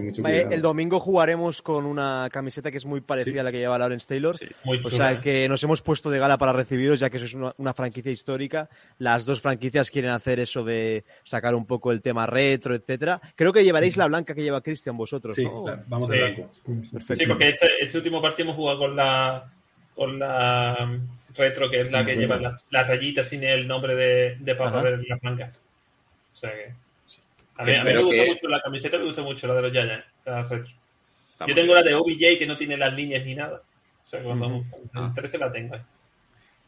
mucho. El domingo jugaremos con una camiseta que es muy parecida a la que lleva Lawrence Taylor. Sí. muy O chula. sea ¿eh? que nos hemos puesto de gala para recibidos, ya que eso es una, una franquicia histórica. Las dos franquicias quieren hacer eso de sacar un poco el tema retro, etcétera. Creo que llevaréis la blanca que lleva Cristian vosotros, Sí, ¿no? claro, vamos Sí. de blanco. Sí, porque este, este último partido hemos jugado con la con la mm, retro, que es la que lleva la, la rayita sin el nombre de, de Papa Ajá. de las mangas. O sea que. A mí, a mí me gusta que- mucho la camiseta, me gusta mucho la de los Giants, la retro. Está Yo tengo bien. la de OBJ que no tiene las líneas ni nada. O sea, cuando en el 13 la tengo. ahí.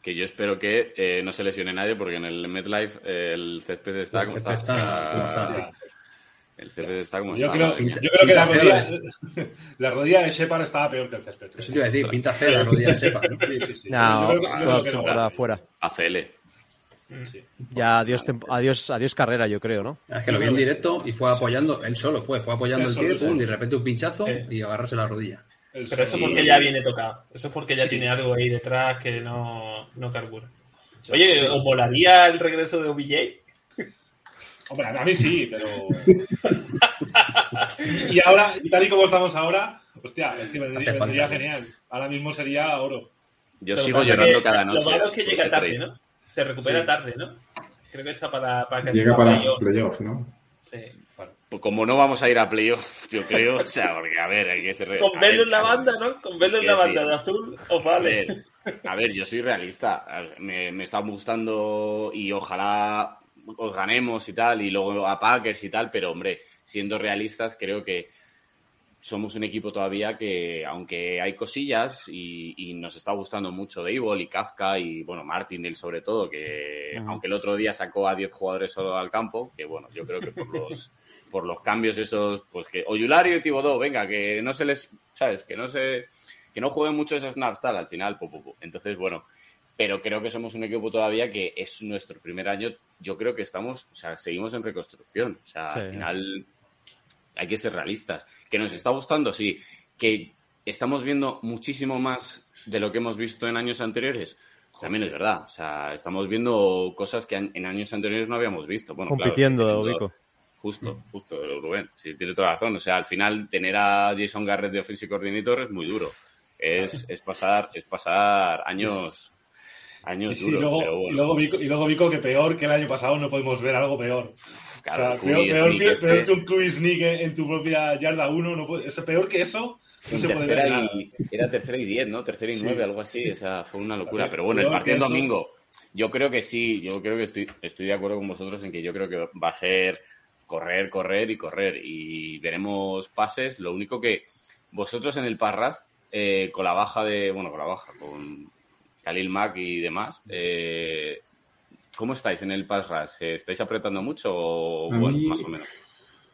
Que yo espero que eh, no se lesione nadie, porque en el MetLife eh, el césped está El como césped está. está como está. El césped está como Yo está. creo, yo creo que la rodilla, la rodilla de Shepard estaba peor que el césped. Eso te iba a decir, pinta fea la rodilla de Sepa. ¿no? Sí, sí, sí. No, no. fuera. ACL. Sí. Ya adiós, adiós, adiós carrera, yo creo, ¿no? Es que lo vi en directo y fue apoyando, él solo fue, fue apoyando el pie, pum, y de repente un pinchazo y agarrarse la rodilla. El Pero eso porque ya viene tocado. Eso es porque ya tiene algo ahí detrás que no, no carbura. Oye, ¿os molaría el regreso de OBJ? Hombre, a mí sí, pero. y ahora, y tal y como estamos ahora, hostia, es que vendría, vendría genial. Ahora mismo sería oro. Yo sigo llorando que cada noche. Lo malo es que llega tarde. ¿no? Se recupera Sí. tarde, ¿no? Creo que está para, para casi Llega para playoff. playoff, ¿no? Sí. Bueno, como no vamos a ir a playoff, yo creo, o sea, porque a ver, hay que ser... Con verlo en la banda, ¿no? Con verlo en la banda de azul, os vale. A ver, yo soy realista. Me, me está gustando y ojalá os ganemos y tal, y luego a Packers y tal, pero hombre, siendo realistas, creo que somos un equipo todavía que, aunque hay cosillas y, nos está gustando mucho Dable y Kafka y, bueno, Martindale sobre todo, que aunque el otro día sacó a 10 jugadores solo al campo, que bueno, yo creo que por los, por los cambios esos, pues que Oyulario y Tibodó, venga, que no se les, ¿sabes? Que no se, que no jueguen mucho esas snaps tal, al final, entonces, bueno, pero creo que somos un equipo todavía que es nuestro primer año, yo creo que estamos, o sea, seguimos en reconstrucción, o sea, al final hay que ser realistas. ¿Que nos está gustando? Sí. ¿Que estamos viendo muchísimo más de lo que hemos visto en años anteriores? También es verdad. O sea, estamos viendo cosas que en años anteriores no habíamos visto. Bueno, Compitiendo, claro, Justo, justo, Rubén. Sí, tiene toda la razón. O sea, al final tener a Jason Garrett de Offensive Coordinator es muy duro. Es, es pasar, es pasar años años duros. Y luego, pero bueno. y, luego Vico, y luego Vico que peor que el año pasado no podemos ver algo peor. Claro, o sea, peor, peor, que, este... peor, que, un QB sneak en tu propia yarda 1. No puede, o peor que eso no se puede ver. Y, era tercera y 10, ¿no? Tercera y 9, sí. algo así. O sea, fue una locura. Pero bueno, el partido domingo, yo creo que sí. Yo creo que estoy, estoy de acuerdo con vosotros en que yo creo que va a ser correr, correr y correr. Y veremos pases. Lo único que vosotros en el Parras, eh, con la baja de. Bueno, con la baja, con Khalil Mack y demás. Eh, ¿Cómo estáis en el pass rush? ¿Estáis apretando mucho o bueno, mí, más o menos?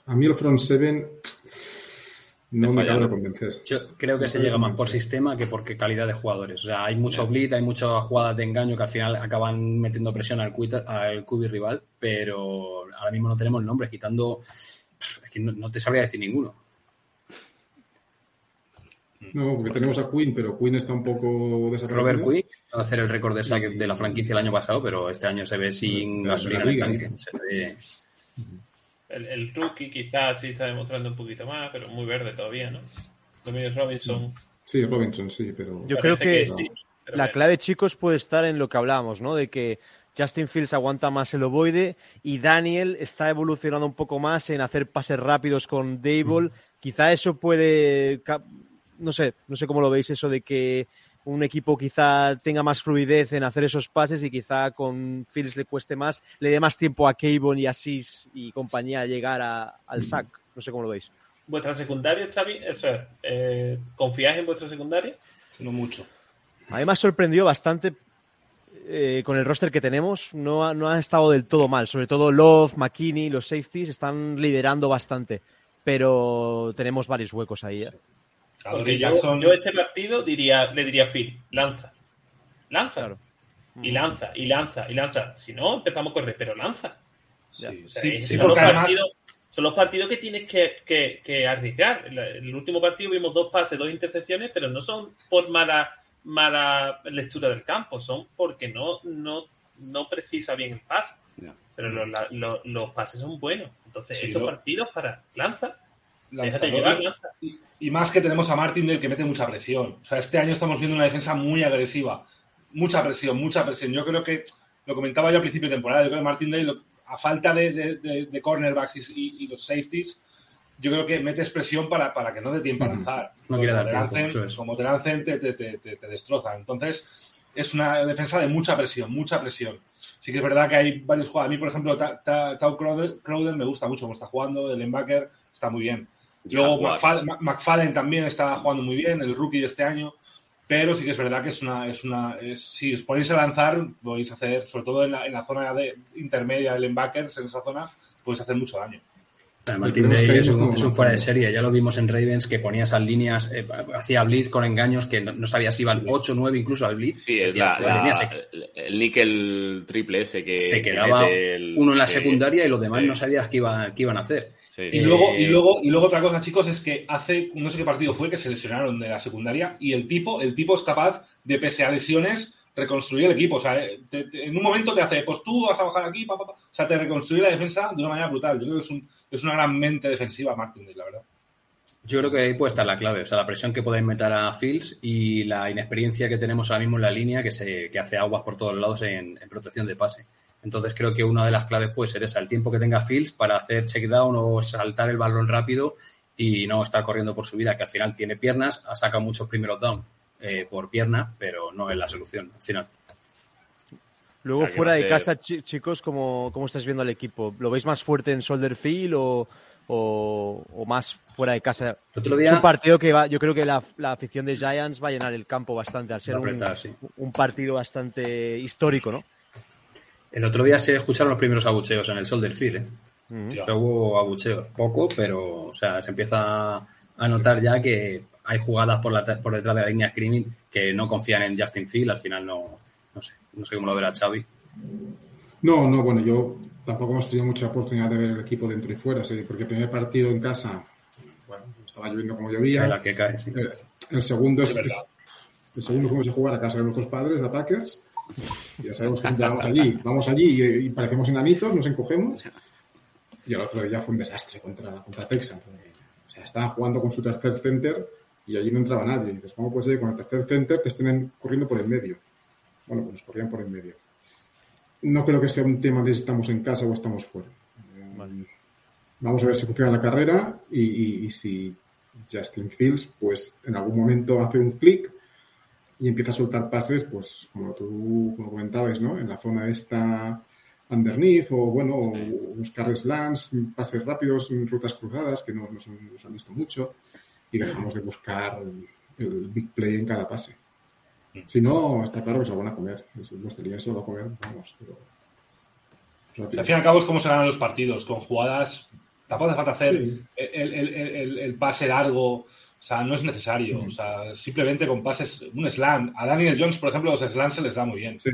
A mí el front seven no me acaba de convencer. Yo creo que se llega más por sistema que por calidad de jugadores. O sea, hay mucho blitz, hay muchas jugadas de engaño que al final acaban metiendo presión al, QB, al QB rival, pero ahora mismo no tenemos el nombre, quitando... Es que no, no te sabría decir ninguno. No, porque tenemos a Quinn, pero Quinn está un poco desaparecido. Robert Quinn va a hacer el récord de saque de la franquicia el año pasado, pero este año se ve sin gasolina en el tanque. Se ve... el, el, rookie quizás sí está demostrando un poquito más, pero muy verde todavía, ¿no? Dominic Robinson. Sí, Robinson, sí, pero... Yo creo que, que sí, pero la clave, chicos, puede estar en lo que hablábamos, ¿no? De que Justin Fields aguanta más el ovoide y Daniel está evolucionando un poco más en hacer pases rápidos con Dable. Mm. Quizá eso puede no sé, no sé cómo lo veis eso de que un equipo quizá tenga más fluidez en hacer esos pases y quizá con Fields le cueste más, le dé más tiempo a Kayvon y a Sis y compañía a llegar a, al sack. No sé cómo lo veis. ¿Vuestra secundaria, Xavi? Eso es, eh, ¿Confiáis en vuestra secundaria? No mucho. A mí me ha sorprendido bastante eh, con el roster que tenemos. No ha, no ha estado del todo mal. Sobre todo Love, McKinney, los safeties están liderando bastante. Pero tenemos varios huecos ahí. ¿eh? Porque yo, Jackson... yo, este partido diría, le diría a Phil, lanza. Lanza. Claro. Y lanza, y lanza, y lanza. Si no, empezamos a correr, pero lanza. Sí, o sea, sí, sí, son, los además... partidos, son, los partidos, que tienes que, que, que arriesgar. En el último partido vimos dos pases, dos intercepciones, pero no son por mala, mala lectura del campo, son porque no, no, no precisa bien el pase. Yeah. Pero los, los, los, pases son buenos. Entonces, estos partidos para lanza, Y, y más que tenemos a Martin del que mete mucha presión. O sea, este año estamos viendo una defensa muy agresiva. Mucha presión, mucha presión. Yo creo que, lo comentaba yo al principio de temporada, yo creo que Martin Dale, a falta de, de, de, de cornerbacks y, y, los safeties, yo creo que metes presión para, para que no dé tiempo a lanzar. No quiere dar tiempo, lancen, Como te lancen, te, te, te, te, destrozan. Entonces, es una defensa de mucha presión, mucha presión. Sí que es verdad que hay varios jugadores. A mí, por ejemplo, Tau Crowder me gusta mucho cómo está jugando, el linebacker está muy bien. Luego McFadden, McFadden, también está jugando muy bien, el rookie de este año, pero sí que es verdad que es una, es una, es, si os ponéis a lanzar, podéis hacer, sobre todo en la, en la zona de intermedia del linebackers, en esa zona, podéis hacer mucho daño. Martin Day es un, es un, fuera de serie, ya lo vimos en Ravens que ponía esas líneas, eh, hacía blitz con engaños que no, no sabía si iban 8 o 9 incluso al blitz. Sí, es la, la, se, el níquel triple ese que se quedaba que el, uno en la secundaria y los demás no sabías qué, iba, qué iban a hacer. Sí. Y, luego, y, luego, y luego otra cosa, chicos, es que hace, no sé qué partido fue, que se lesionaron de la secundaria y el tipo, el tipo es capaz de, pese a lesiones, reconstruir el equipo. O sea, te, te, en un momento te hace, pues tú vas a bajar aquí, pa, pa, pa. o sea, te reconstruye la defensa de una manera brutal. Yo creo que es, un, es una gran mente defensiva, Martin, la verdad. Yo creo que ahí puede estar la clave, o sea, la presión que pueden meter a Fields y la inexperiencia que tenemos ahora mismo en la línea que se que hace aguas por todos lados en, en protección de pase. Entonces creo que una de las claves puede ser esa, el tiempo que tenga Fields para hacer check down o saltar el balón rápido y no estar corriendo por su vida, que al final tiene piernas, ha sacado muchos primeros down eh, por pierna, pero no es la solución al final. Luego, O sea, que fuera de casa, chi- chicos, ¿cómo, ¿cómo estáis viendo al equipo? ¿Lo veis más fuerte en Soldier Field o, o, o más fuera de casa? Otro Es día un partido que va, yo creo que la, la afición de Giants va a llenar el campo bastante, al ser sí. un partido bastante histórico, ¿no? El otro día se escucharon los primeros abucheos en el sol del Field, ¿eh? Pero hubo abucheos, poco, pero o sea, se empieza a notar ya que hay jugadas por, la, por detrás de la línea screening que no confían en Justin Field, al final no, no sé, no sé cómo lo verá Xavi. No, no, bueno, yo tampoco hemos tenido mucha oportunidad de ver el equipo dentro y fuera, sí, porque el primer partido en casa, bueno, estaba lloviendo como llovía. De la que cae, sí. Eh, El segundo es, Es el segundo fuimos a jugar a casa de nuestros padres, a Packers. Ya sabemos que siempre vamos allí, vamos allí y, y parecemos enanitos, nos encogemos. Y el otro día fue un desastre contra, contra Texas. O sea, estaban jugando con su tercer center y allí no entraba nadie. Y dices, ¿cómo puede ser que con el tercer center te estén corriendo por el medio? Bueno, pues nos corrían por el medio. No creo que sea un tema de si estamos en casa o estamos fuera. Eh, Vamos a ver si funciona la carrera y, y- y si Justin Fields, pues en algún momento hace un clic y empieza a soltar pases, pues como tú como comentabas, ¿no? En la zona esta underneath o bueno, o buscar slants, pases rápidos, rutas cruzadas que no nos han, nos han visto mucho y dejamos de buscar el, big play en cada pase. Si no, está claro que se lo van a comer. Si los tenían se lo van a comer, vamos, pero... rápido. Al fin y al cabo es como se ganan los partidos, con jugadas. Tampoco hace falta hacer Sí. el, el- el- el- el pase largo, o sea, no es necesario. O sea, simplemente con pases, un slam. A Daniel Jones, por ejemplo, los slams se les da muy bien. Sí.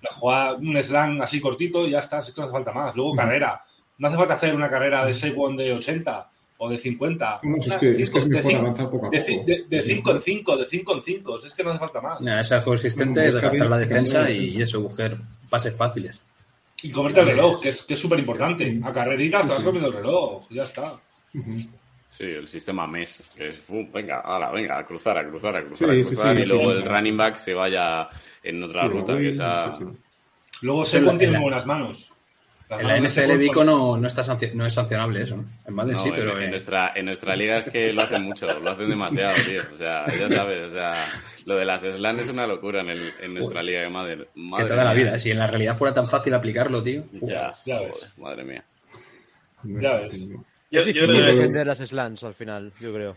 La jugada, un slam así cortito y ya está, es que no hace falta más. Luego carrera. No hace falta hacer una carrera de 6 de 80 o de 50. No, no, es Una que, de es que es mejor avanzar poco a de poco. De, de 5 en 5, de 5 en 5. Es que no hace falta más. Nada, ser consistente, Bueno, desgastar la defensa Javi, y eso, buscar pases fáciles. Y comerte el reloj, que es que es súper importante. A carrerita te vas comiendo el reloj, ya está. Sí, el sistema MES, que es, venga, ala, venga, a cruzar, a cruzar, a cruzar, Sí, a cruzar, sí, y sí, luego sí. el running back se vaya en otra Sí, ruta, que esa... sí, sí. Luego se en la- tiene en la- buenas manos. Las En la NFL Vico no, no, está no es sancionable eso, ¿no? En Madden No, sí, pero en, en- nuestra, en nuestra liga es que lo hacen mucho, lo hacen demasiado, tío. O sea, ya sabes, o sea, lo de las slants es una locura en, el, en nuestra liga de Madden. que Madre te da la vida. Si en la realidad fuera tan fácil aplicarlo, tío. uf. Ya, Ya ves. madre mía. Ya ves. Yo, es yo difícil que- defender las slants al final, yo creo.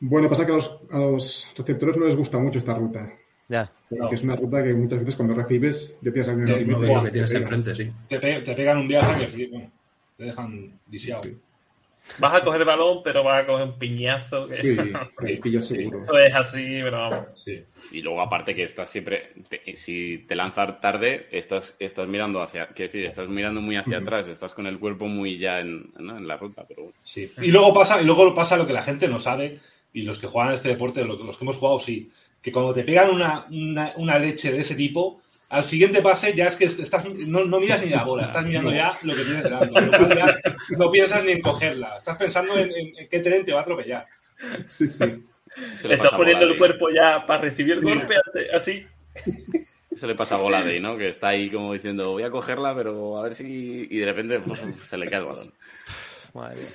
Bueno, pasa que a los, a los receptores no les gusta mucho esta ruta. Ya. Porque es una ruta que muchas veces cuando recibes ya tienes a alguien No, No que tienes te pega. enfrente, sí. Te, pe- te pegan un viaje que flipa. Te dejan lisiado. Sí, vas a coger el balón, pero vas a coger un piñazo. Que... sí, pillas seguro. Eso es así, pero vamos. Sí. Y luego aparte que estás siempre, te- si te lanzas tarde, estás, estás mirando hacia, quiero decir, estás mirando muy hacia atrás, estás con el cuerpo muy ya en, ¿no? en la ruta, pero bueno. Sí. Y luego pasa, y luego pasa lo que la gente no sabe, y los que juegan a este deporte, los que hemos jugado, sí, que cuando te pegan una, una, una leche de ese tipo, al siguiente pase ya es que estás, no, no miras ni la bola, estás mirando ya lo que tienes delante. No piensas ni en cogerla, estás pensando en, en- en qué tren te va a atropellar. Sí, sí. Estás poniendo el cuerpo ya para recibir el golpe así. Eso le pasa a Volade, ¿no? Que está ahí como diciendo, voy a cogerla, pero a ver si... Y de repente pues, se le cae el balón. Madre mía.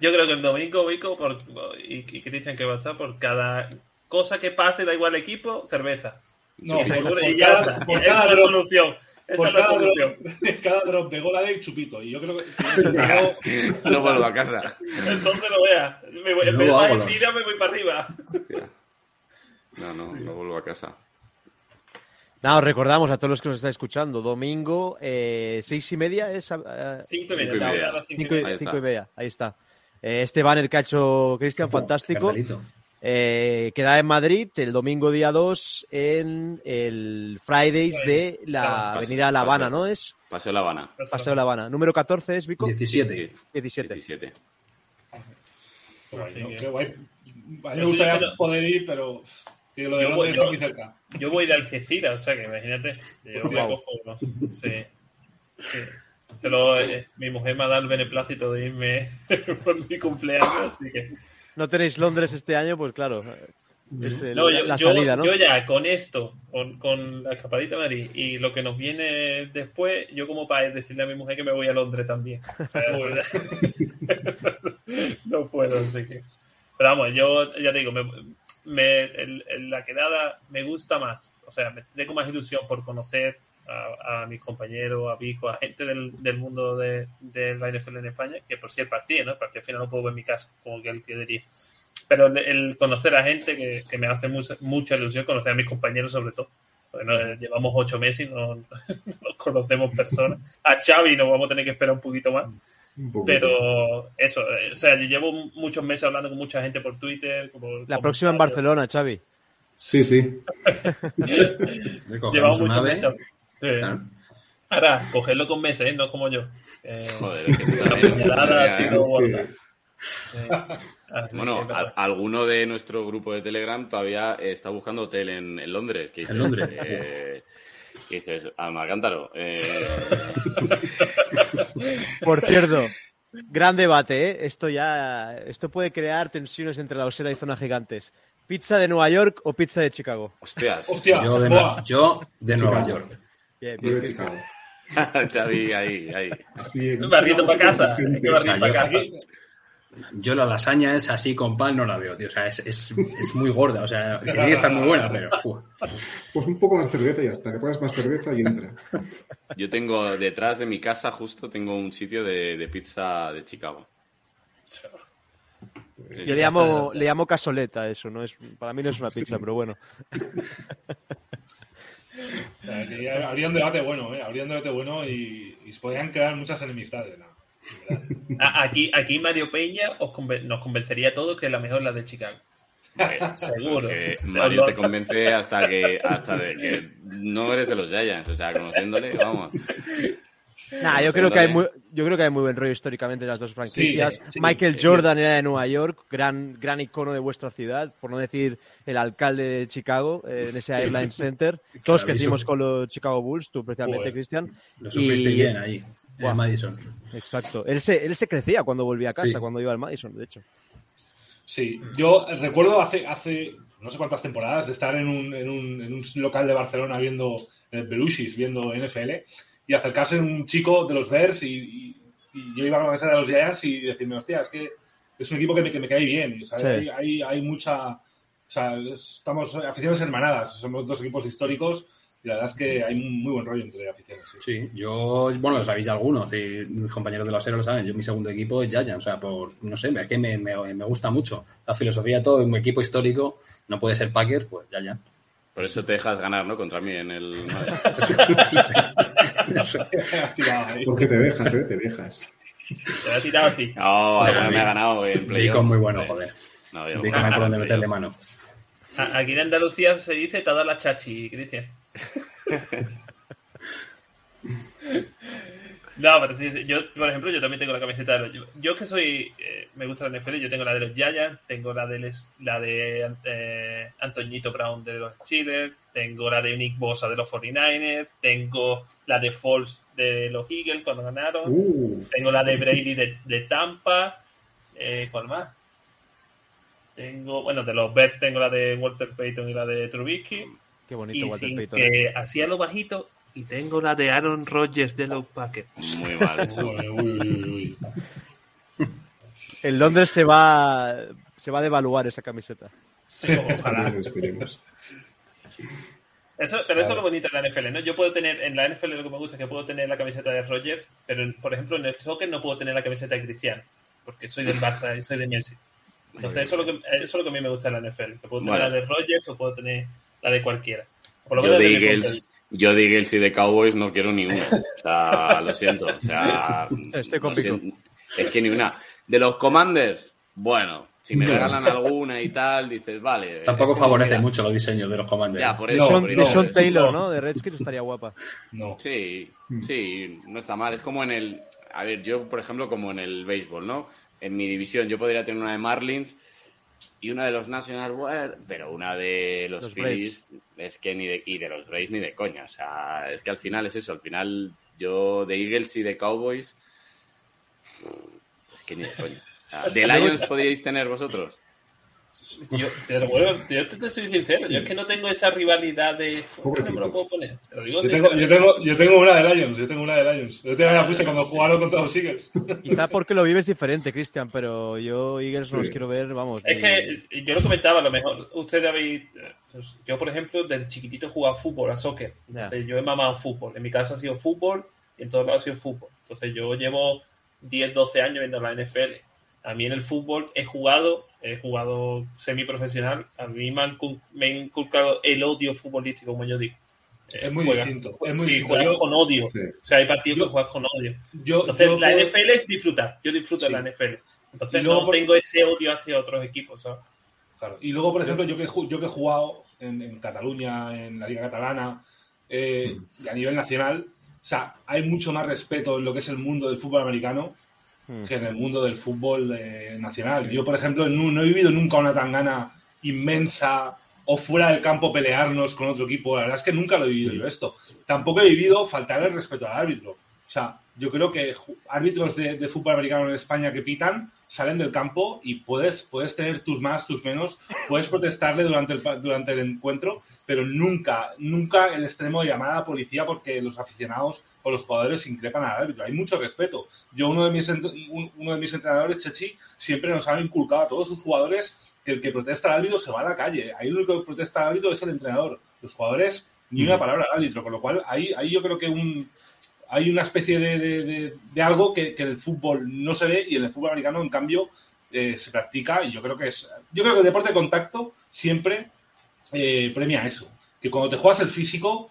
Yo creo que el domingo, Vico, por, y, Cristian que va a estar, por cada cosa que pase, da igual equipo, cerveza. No, seguro, por y ya cada- por Esa cada la drop- solución. Esa Por cada solución. drop, cada drop de gola de chupito. Y yo creo que en No vuelvo a casa. Entonces lo veas. Me voy, en Luego vez de me voy para arriba. No, no, no vuelvo a casa. Nada, os recordamos a todos los que nos estáis escuchando, domingo, eh, seis y media es... eh, Cinco y media. Cinco y media. cinco y cinco, media, ahí está. Eh, este banner que ha hecho Cristian, fantástico. Cartelito. Eh, queda en Madrid el domingo día 2 en el Fridays de la Paseo- Avenida La Habana, Paseo- ¿no? Es Paseo La Habana. Paseo La Habana. Número 14 es Vico. 17. 17. 17. Así ¿no? que, qué guay. A mí me gustaría sí, pero- poder ir, pero que lo de Yo voy- yo- muy cerca. Yo voy de Algeciras, o sea que imagínate. Yo me cojo uno. Sí. sí. Lo- eh, mi mujer me ha dado el beneplácito de irme por mi cumpleaños, así que. No tenéis Londres este año, pues claro. Es el- No, yo, la salida, ¿no? yo ya con esto, con, con la escapadita de Madrid y lo que nos viene después, yo como para decirle a mi mujer que me voy a Londres también. O sea, no puedo, así que. Pero vamos, yo ya te digo, me, me- el- el- la quedada me gusta más. O sea, me tengo más ilusión por conocer a, a mis compañeros, a Vico, a gente del, del mundo de, de la NFL en España, que por si el partido, ¿no? El partido al final no puedo ver en mi casa, como que el que diría. Pero el, el conocer a gente que, que me hace mucha, mucha ilusión, conocer a mis compañeros sobre todo. Bueno, llevamos ocho meses y no, no conocemos personas. A Xavi nos vamos a tener que esperar un poquito más. Un poquito. Pero eso, eh, o sea, yo llevo muchos meses hablando con mucha gente por Twitter. por La próxima en. Barcelona, Xavi. Sí, sí. Llevamos muchos meses. Eh, Claro. Ahora, cogerlo con meses, ¿eh? no como yo. Eh, Joder, es que tú la ha sido ¿eh? gorda. Eh, Bueno, que, a- alguno de nuestro grupo de Telegram todavía está buscando hotel en, en Londres. Que dices, En Londres. eh, que dices, Alma Cántaro. Eh, Por cierto, gran debate, ¿eh? Esto ya, esto puede crear tensiones entre la osera y zona gigantes. ¿Pizza de Nueva York o pizza de Chicago? hostias. Hostia, Yo de, buah. yo de Nueva. York. Bien, Yo bien. Xavi, ahí, ahí. Así, Barriendo para casa. Para yo- casa. Yo la lasaña es así con pan, no la veo, tío. O sea, es, es, es muy gorda. O sea, tiene que estar muy buena, pero. Pues un poco más cerveza y ya está. Le pones más cerveza y entra. Yo tengo detrás de mi casa justo tengo un sitio de, de pizza de Chicago. Sí, Yo le llamo, le llamo casoleta eso, no es, para mí no es una pizza, pero bueno. O sea, que habría un debate bueno, ¿eh? Habría un debate bueno y, y se podrían crear muchas enemistades. ¿no? A- Aquí, aquí Mario Peña os conven- nos convencería a todos que la mejor es la de Chicago. Seguro. Que Mario te convence hasta que hasta de que no eres de los Giants, o sea, conociéndole, vamos. Nah, yo creo que hay muy, yo creo que hay muy buen rollo históricamente de las dos franquicias. Sí, sí, Michael sí. Jordan era de Nueva York, gran, gran icono de vuestra ciudad, por no decir el alcalde de Chicago, eh, en ese Airline Center. Todos Claro, crecimos con los Chicago Bulls, tú especialmente. Cristian. Lo sufriste Y- bien ahí, Buah. en Madison. Exacto. Él se, él se crecía cuando volvía a casa, Sí. cuando iba al Madison, de hecho. Sí, yo recuerdo hace, hace no sé cuántas temporadas de estar en un, en un, en un local de Barcelona viendo Belushis, viendo NFL, y acercarse un chico de los Bears y, y- y yo iba a la mesa de los Giants y decirme, hostia, es que es un equipo que me, que me cae bien. y, ¿sabes? Sí. Hay, hay, hay mucha... O sea, estamos aficiones hermanadas, somos dos equipos históricos y la verdad es que hay un muy buen rollo entre aficiones. sí. Sí, yo, bueno, lo sabéis ya algunos, y mis compañeros de la serie lo saben. Yo, mi segundo equipo es Giants, o sea, por, no sé, es que me, me, me gusta mucho. La filosofía, todo, un equipo histórico, no puede ser Packer, pues Giants. Por eso te dejas ganar, ¿no? Contra mí en el... Porque te dejas, ¿eh? Te dejas. Se la ha tirado así. No, Bueno, me ha ganado en playoff. Muy bueno, joder. No, yo- hay por dónde meterle mano. Aquí en Andalucía se dice toda la chachi, Cristian. No, pero sí, yo, por ejemplo, yo también tengo la camiseta de los... Yo, yo que soy... eh, me gusta la NFL, yo tengo la de los Giants, tengo la de, les- la de eh, Antoñito Brown de los Steelers, tengo la de Nick Bosa de los 49ers, tengo la de Foles de los Eagles cuando ganaron, Uh, tengo la de Brady de, de Tampa, eh, ¿cuál más? Tengo, bueno, de los Bears tengo la de Walter Payton y la de Trubisky. Qué bonito Y Walter sin Payton. ¿eh? que hacía lo bajito y tengo la de Aaron Rodgers de los Packers. Muy mal eso. Uy, uy, uy, uy. En Londres se va, se va a devaluar esa camiseta. Sí, ojalá. Eso, pero eso es lo bonito de la NFL, ¿no? Yo puedo tener, en la NFL lo que me gusta es que puedo tener la camiseta de Rodgers, pero en- por ejemplo en el soccer no puedo tener la camiseta de Cristiano, porque soy del Barça y soy de Messi. Entonces eso es, lo que, eso es lo que a mí me gusta de la NFL, que puedo tener Bueno. la de Rodgers o puedo tener la de cualquiera. Por lo Yo menos de Eagles. Yo de Eagles y de Cowboys no quiero ni una. O sea, lo siento. O sea, Estoy siento. es que ni una. De los Commanders, bueno, si me regalan alguna y tal, dices, vale. Tampoco es favorece mira, mucho los diseños de los. Ya, por De eso. No, Sean, de Taylor, no. ¿no? De Redskins estaría guapa. No. Sí, sí, no está mal. Es como en el. A ver, yo, por ejemplo, como en el béisbol, ¿no? En mi división, yo podría tener una de Marlins y una de los National Wear, pero una de los, Los Phillies es que ni de. Y de los Braves ni de coña. O sea, es que al final es eso. Al final, yo de Eagles y de Cowboys. Es que ni de coña. O sea, ¿De Lions podríais tener vosotros? Yo, pero bueno, yo te soy sincero, yo es que no tengo esa rivalidad de. ¿Cómo me lo puedo poner? Te lo digo yo, tengo, yo, tengo, yo tengo una de Lions, yo tengo una de Lions. Yo te la puse cuando jugaron contra los Eagles. Quizá porque lo vives diferente, Cristian, pero yo Eagles no los quiero ver, vamos. Es que yo lo comentaba, a lo mejor ustedes habéis. Pues, yo, por ejemplo, desde chiquitito he jugado fútbol, a soccer. Yo he mamado fútbol. En mi casa ha sido fútbol y en todos lados ha sido fútbol. Entonces yo llevo 10, 12 años viendo la NFL. A mí en el fútbol he jugado, he jugado semiprofesional. A mí me han, me han inculcado el odio futbolístico, como yo digo. Es muy distinto. Es muy sí, juegas con odio. O sea, hay partidos que juegas con odio. Entonces, la NFL es disfrutar. Yo disfruto de la NFL. Entonces, no tengo ese odio hacia otros equipos. Claro. Y luego, por ejemplo, yo que, yo que he jugado en, Cataluña, en la Liga Catalana, eh, a nivel nacional, o sea, hay mucho más respeto en lo que es el mundo del fútbol americano que en el mundo del fútbol eh, nacional. Yo, por ejemplo, no, he vivido nunca una tangana inmensa o fuera del campo pelearnos con otro equipo. La verdad es que nunca lo he vivido yo esto. Tampoco he vivido faltar el respeto al árbitro. O sea, yo creo que árbitros de, fútbol americano en España que pitan salen del campo y puedes, puedes tener tus más, tus menos, puedes protestarle durante el, durante el encuentro, pero nunca, nunca el extremo de llamar a la policía porque los aficionados o los jugadores increpan al árbitro. Hay mucho respeto. Yo, uno de mis, uno de mis entrenadores, Chechi, siempre nos ha inculcado a todos sus jugadores que el que protesta al árbitro se va a la calle. Ahí el único que protesta al árbitro es el entrenador. Los jugadores, ni una palabra al árbitro. Con lo cual, ahí, ahí yo creo que un, hay una especie de, de, algo que, que, el fútbol no se ve y en el fútbol americano, en cambio, eh, se practica y yo creo que es. Yo creo que el deporte de contacto siempre eh, premia eso. Que cuando te juegas el físico,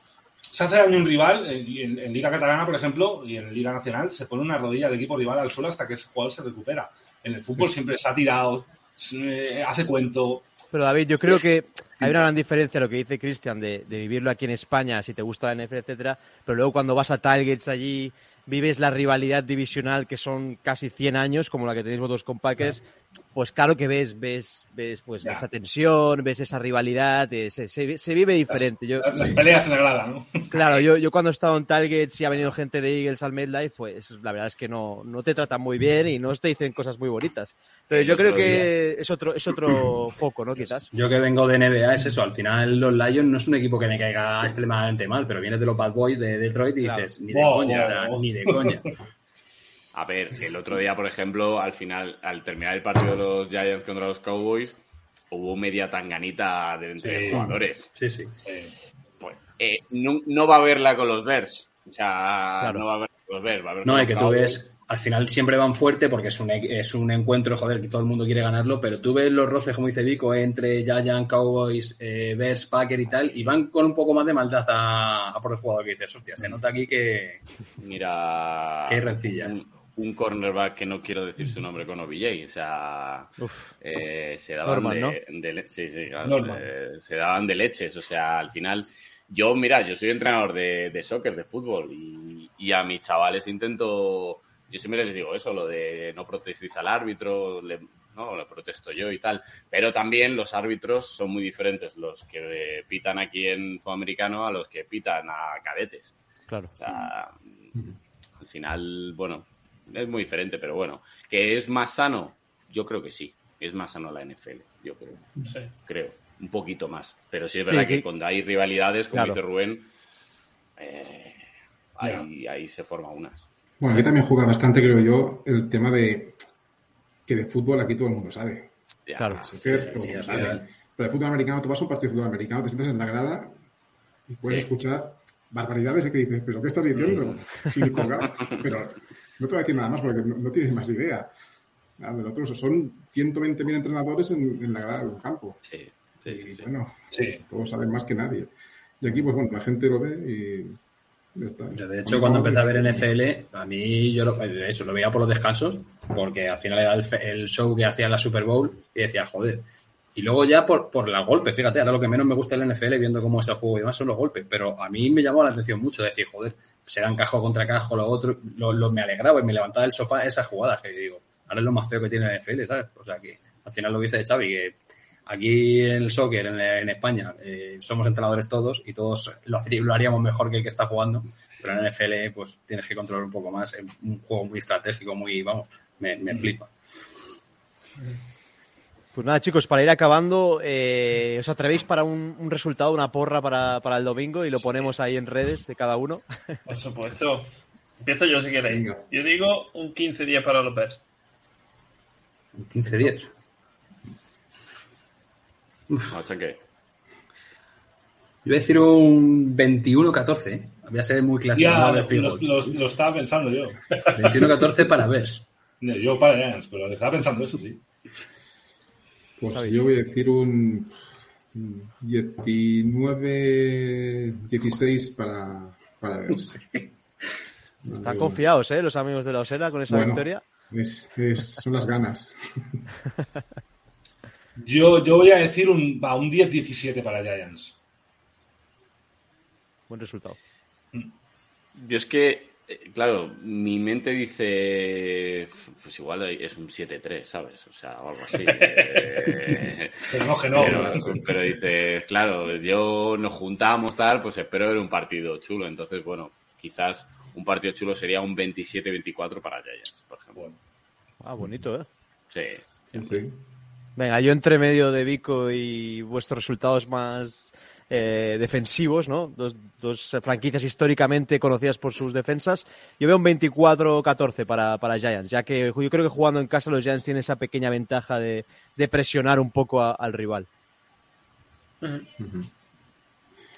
se hace daño un rival, en, Liga Catalana, por ejemplo, y en Liga Nacional, se pone una rodilla del equipo rival al suelo hasta que ese jugador se recupera. En el fútbol siempre se ha tirado, hace cuento. Pero David, yo creo que hay una gran diferencia lo que dice Cristian de, de, vivirlo aquí en España, si te gusta la NFL, etcétera, pero luego cuando vas a Tailgates allí, vives la rivalidad divisional que son casi 100 años, como la que tenéis vosotros con Packers, pues claro que ves, ves, ves pues esa tensión, ves esa rivalidad, eh, se, se, vive diferente. Yo, las, peleas en la grada, ¿no? Claro, yo, yo cuando he estado en Target y ha venido gente de Eagles al MedLife, pues la verdad es que no, no te tratan muy bien y no te dicen cosas muy bonitas. Entonces yo creo que es otro, es otro foco, ¿no? Quizás. Yo que vengo de NBA es eso, al final los Lions no es un equipo que me caiga extremadamente mal, pero vienes de los Bad Boys de Detroit y dices, ni de coña, ni de coña. A ver, el otro día, por ejemplo, al final, al terminar el partido de los Giants contra los Cowboys, hubo media tanganita de entre jugadores. Sí, sí. pues, eh, no, va a verla con los Bears. O sea, no va a verla con los Bears. Va a no, es que tú ves, al final siempre van fuerte porque es un, es un encuentro, joder, que todo el mundo quiere ganarlo, pero tú ves los roces, como dice Vico, entre Giants, Cowboys, eh, Bears, Packer y tal, y van con un poco más de maldad a, por el jugador que dices, hostia, se nota aquí que. Mira. Que hay rencillas un cornerback que no quiero decir su nombre con OBJ, o sea, eh, se daban de, sí, sí, eh, se daban de leches, o sea, al final, yo, mira, yo soy entrenador de, de soccer, de fútbol, y, a mis chavales intento, yo siempre les digo eso, lo de no protestéis al árbitro, no, lo protesto yo y tal, pero también los árbitros son muy diferentes, los que pitan aquí en fútbol americano a los que pitan a cadetes. Claro. O sea, al final, bueno, es muy diferente, pero bueno. ¿Que es más sano? Yo creo que sí. Es más sano la NFL, yo creo. Sí. Creo. Un poquito más. Pero sí es verdad que cuando hay rivalidades, como dice Rubén, eh, ahí, se forman unas. Bueno, aquí también juega bastante, creo yo, el tema de que de fútbol aquí todo el mundo sabe. claro. Pero de fútbol americano, tú vas a un partido de fútbol americano, te sientas en la grada y puedes escuchar barbaridades y que dices, ¿pero qué estás diciendo? Pero no te voy a decir nada más porque no, tienes más idea. Nada, son 120.000 entrenadores en, la grada del campo. Sí, sí, y, Bueno, todos saben más que nadie. Y aquí, pues bueno, la gente lo ve y de hecho, cuando empecé a ver NFL, a mí yo lo, eso lo veía por los descansos, porque al final era el, show que hacía la Super Bowl y decía, joder, y luego ya por, por los golpes, fíjate, ahora lo que menos me gusta del NFL viendo cómo es el juego y demás son los golpes, pero a mí me llamó la atención mucho decir, joder, serán cajo contra cajo, lo otro, lo, me alegraba y me levantaba del sofá esas jugadas que digo, ahora es lo más feo que tiene el NFL, ¿sabes? O sea que al final lo dice Xavi, que aquí en el soccer, en, España, eh, somos entrenadores todos y todos lo, lo, haríamos mejor que el que está jugando, pero en el NFL pues tienes que controlar un poco más, es un juego muy estratégico, muy, vamos, me, me flipa. Pues nada, chicos, para ir acabando, eh, ¿os atrevéis para un, un resultado, una porra para, para, el domingo y lo ponemos ahí en redes de cada uno? Por supuesto. Empiezo yo si queréis. Venga. Yo digo un 15-10 para los Bears. 15-10. No, cheque. Yo voy a decir un 21-14. ¿eh? Voy a ser muy clásico. Ya, no lo, lo- lo estaba pensando yo. 21-14 para Bears. Yo para Giants, pero estaba pensando eso, sí. Pues yo voy a decir un 19-16 para, para Bears. Están confiados, ¿eh? Los amigos de la Osera con esa Bueno. victoria. Es, es- son las ganas. Yo, yo voy a decir un, va, un 10-17 para Giants. Buen resultado. Yo es que, claro, mi mente dice, pues igual es un 7-3, ¿sabes? O sea, o algo así. Eh, Pero no, que no. pero, pero dices, claro, yo nos juntamos tal, pues espero ver un partido chulo. Entonces, bueno, quizás un partido chulo sería un 27-24 para Giants, por ejemplo. Ah, bonito, ¿eh? Sí. Sí. Venga, yo entre medio de Vico y vuestros resultados más eh, defensivos, ¿no? Dos, dos franquicias históricamente conocidas por sus defensas. Yo veo un 24-14 para, para Giants, ya que yo creo que jugando en casa los Giants tienen esa pequeña ventaja de, de presionar un poco a- al rival.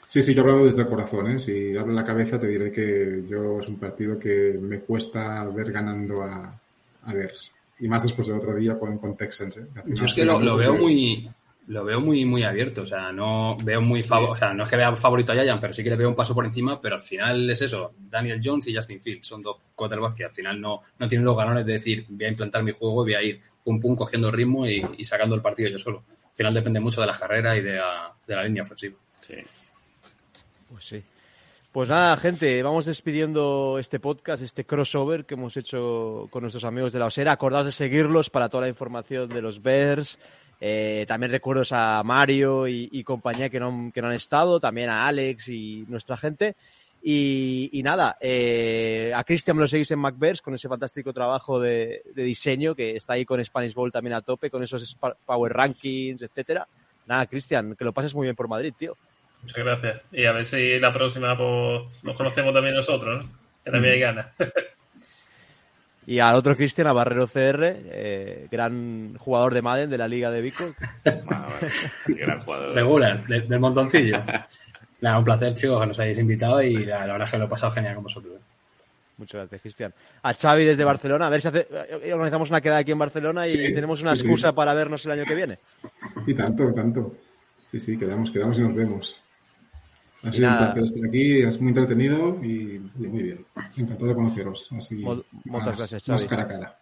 Sí, sí, yo he hablado desde el corazón, ¿eh? Si hablo en la cabeza te diré que yo es un partido que me cuesta ver ganando a, a Bears. Y más después del otro día con, con Texans, ¿eh? Yo es que lo, veo muy lo veo muy muy abierto, o sea, no veo muy favor, o sea, no es que vea favorito a Giants, pero sí que le veo un paso por encima, pero al final es eso, Daniel Jones y Justin Fields son dos quarterbacks que al final no, no tienen los galones de decir, voy a implantar mi juego y voy a ir pum pum cogiendo ritmo y, y sacando el partido yo solo. Al final depende mucho de la carrera y de la, de la línea ofensiva. Sí. Pues sí. Pues nada, gente, vamos despidiendo este podcast, este crossover que hemos hecho con nuestros amigos de la Osera. Acordaos de seguirlos para toda la información de los Bears. Eh, también recuerdos a Mario y, y compañía que no, han- que no han estado, también a Alex y nuestra gente. Y, y nada, eh, a Cristian lo seguís en MacBears con ese fantástico trabajo de, de diseño que está ahí con Spanish Bowl también a tope, con esos Power Rankings, etcétera. Nada, Cristian, que lo pases muy bien por Madrid, tío. Muchas gracias. Y a ver si la próxima pues, nos conocemos también nosotros, ¿no? Que también hay ganas. Y al otro Cristian, a Barrero CR, eh, gran jugador de Madden de la Liga de Vico. Gran jugador. Regular, de- del montoncillo. Nada, un placer, chicos, que nos hayáis invitado y la, la verdad es que lo he pasado genial con vosotros. ¿eh? Muchas gracias, Cristian. A Xavi desde Barcelona, a ver si hace- eh, organizamos una quedada aquí en Barcelona y Sí, tenemos una sí, excusa sí. para vernos el año que viene. Y tanto, tanto. Sí, sí, quedamos, quedamos y nos vemos. Ha Y sido nada. un placer estar aquí, es muy entretenido y, y muy bien. Encantado de conoceros. Así, Mo- muchas más, gracias, más cara a cara.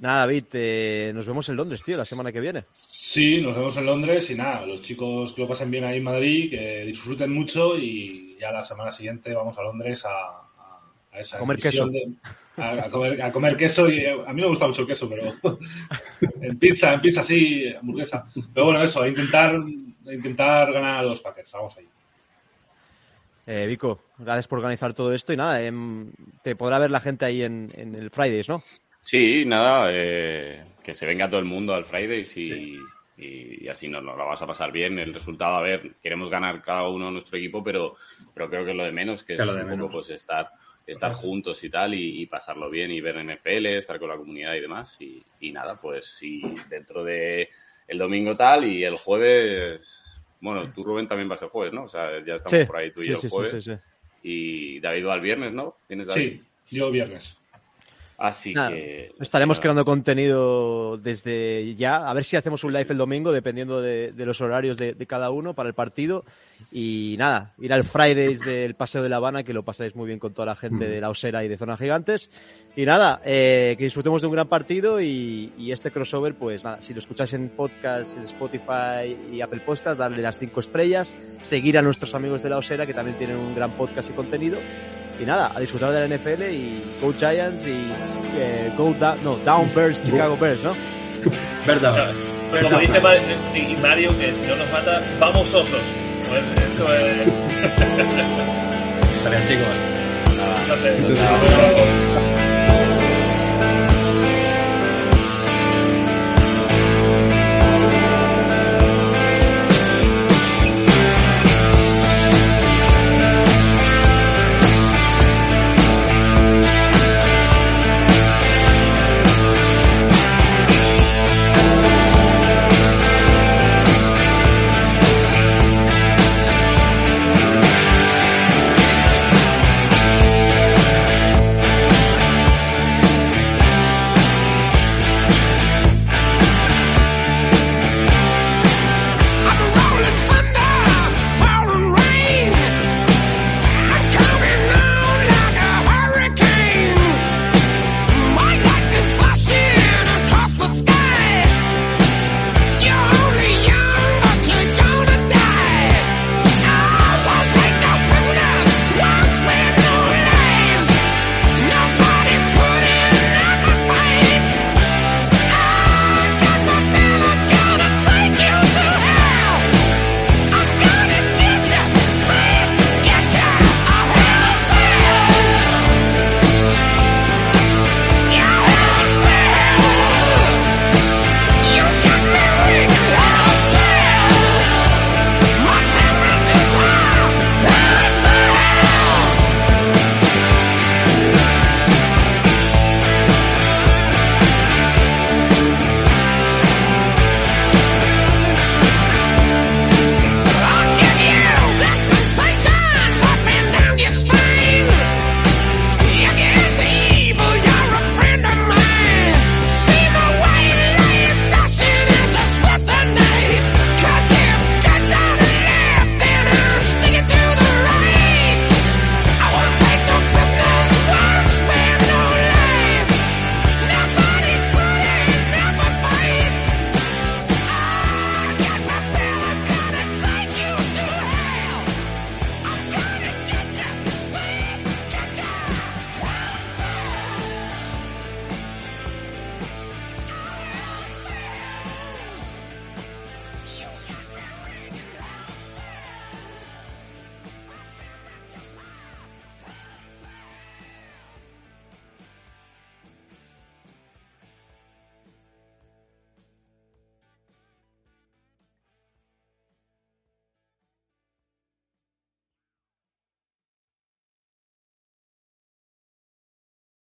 Nada, David, eh, nos vemos en Londres, tío, la semana que viene. Sí, nos vemos en Londres y nada, los chicos que lo pasen bien ahí en Madrid, que disfruten mucho y ya la semana siguiente vamos a Londres a, a, esa Comer de- a, a comer, a comer queso y a mí me gusta mucho el queso, pero en pizza, en pizza sí, hamburguesa. Pero bueno, eso, a intentar, a intentar ganar a los Packers, vamos ahí. Eh, Vico, gracias por organizar todo esto y nada, em, te podrá ver la gente ahí en, en el Fridays, ¿no? Sí, nada, eh, que se venga todo el mundo al Fridays y, y, y así nos, nos la vas a pasar bien. El resultado, a ver, queremos ganar cada uno nuestro equipo, pero, pero creo que es lo de menos, que Que es lo de un menos. poco pues estar, estar juntos y tal y, y pasarlo bien y ver NFL, estar con la comunidad y demás. Y, y nada, pues sí, dentro de el domingo tal y el jueves, bueno, tú Rubén también vas el jueves, ¿no? O sea, ya estamos Sí, por ahí tú y sí, yo el sí, jueves. sí, sí. Y David va el viernes, ¿no? ¿Tienes David? Sí, yo viernes. Así Nada, que... Estaremos creando contenido desde ya. A ver si hacemos un live el domingo, dependiendo de, de los horarios de, de cada uno para el partido. Y nada, ir al Fridays del Paseo de La Habana, que lo pasáis muy bien con toda la gente de la Osera y de Zona Gigantes. Y nada, eh, que disfrutemos de un gran partido y, y este crossover, pues nada, si lo escucháis en podcast, en Spotify y Apple Podcast, darle las cinco estrellas, seguir a nuestros amigos de la Osera, que también tienen un gran podcast y contenido. Y nada, a disfrutar de la NFL y Go Giants y eh, Go Down, no, Down Bears, Chicago Bears, ¿no? Verdad. Pero como dice Mario, y Mario, que si no nos mata, vamos osos. Pues eso es. Estaría luego.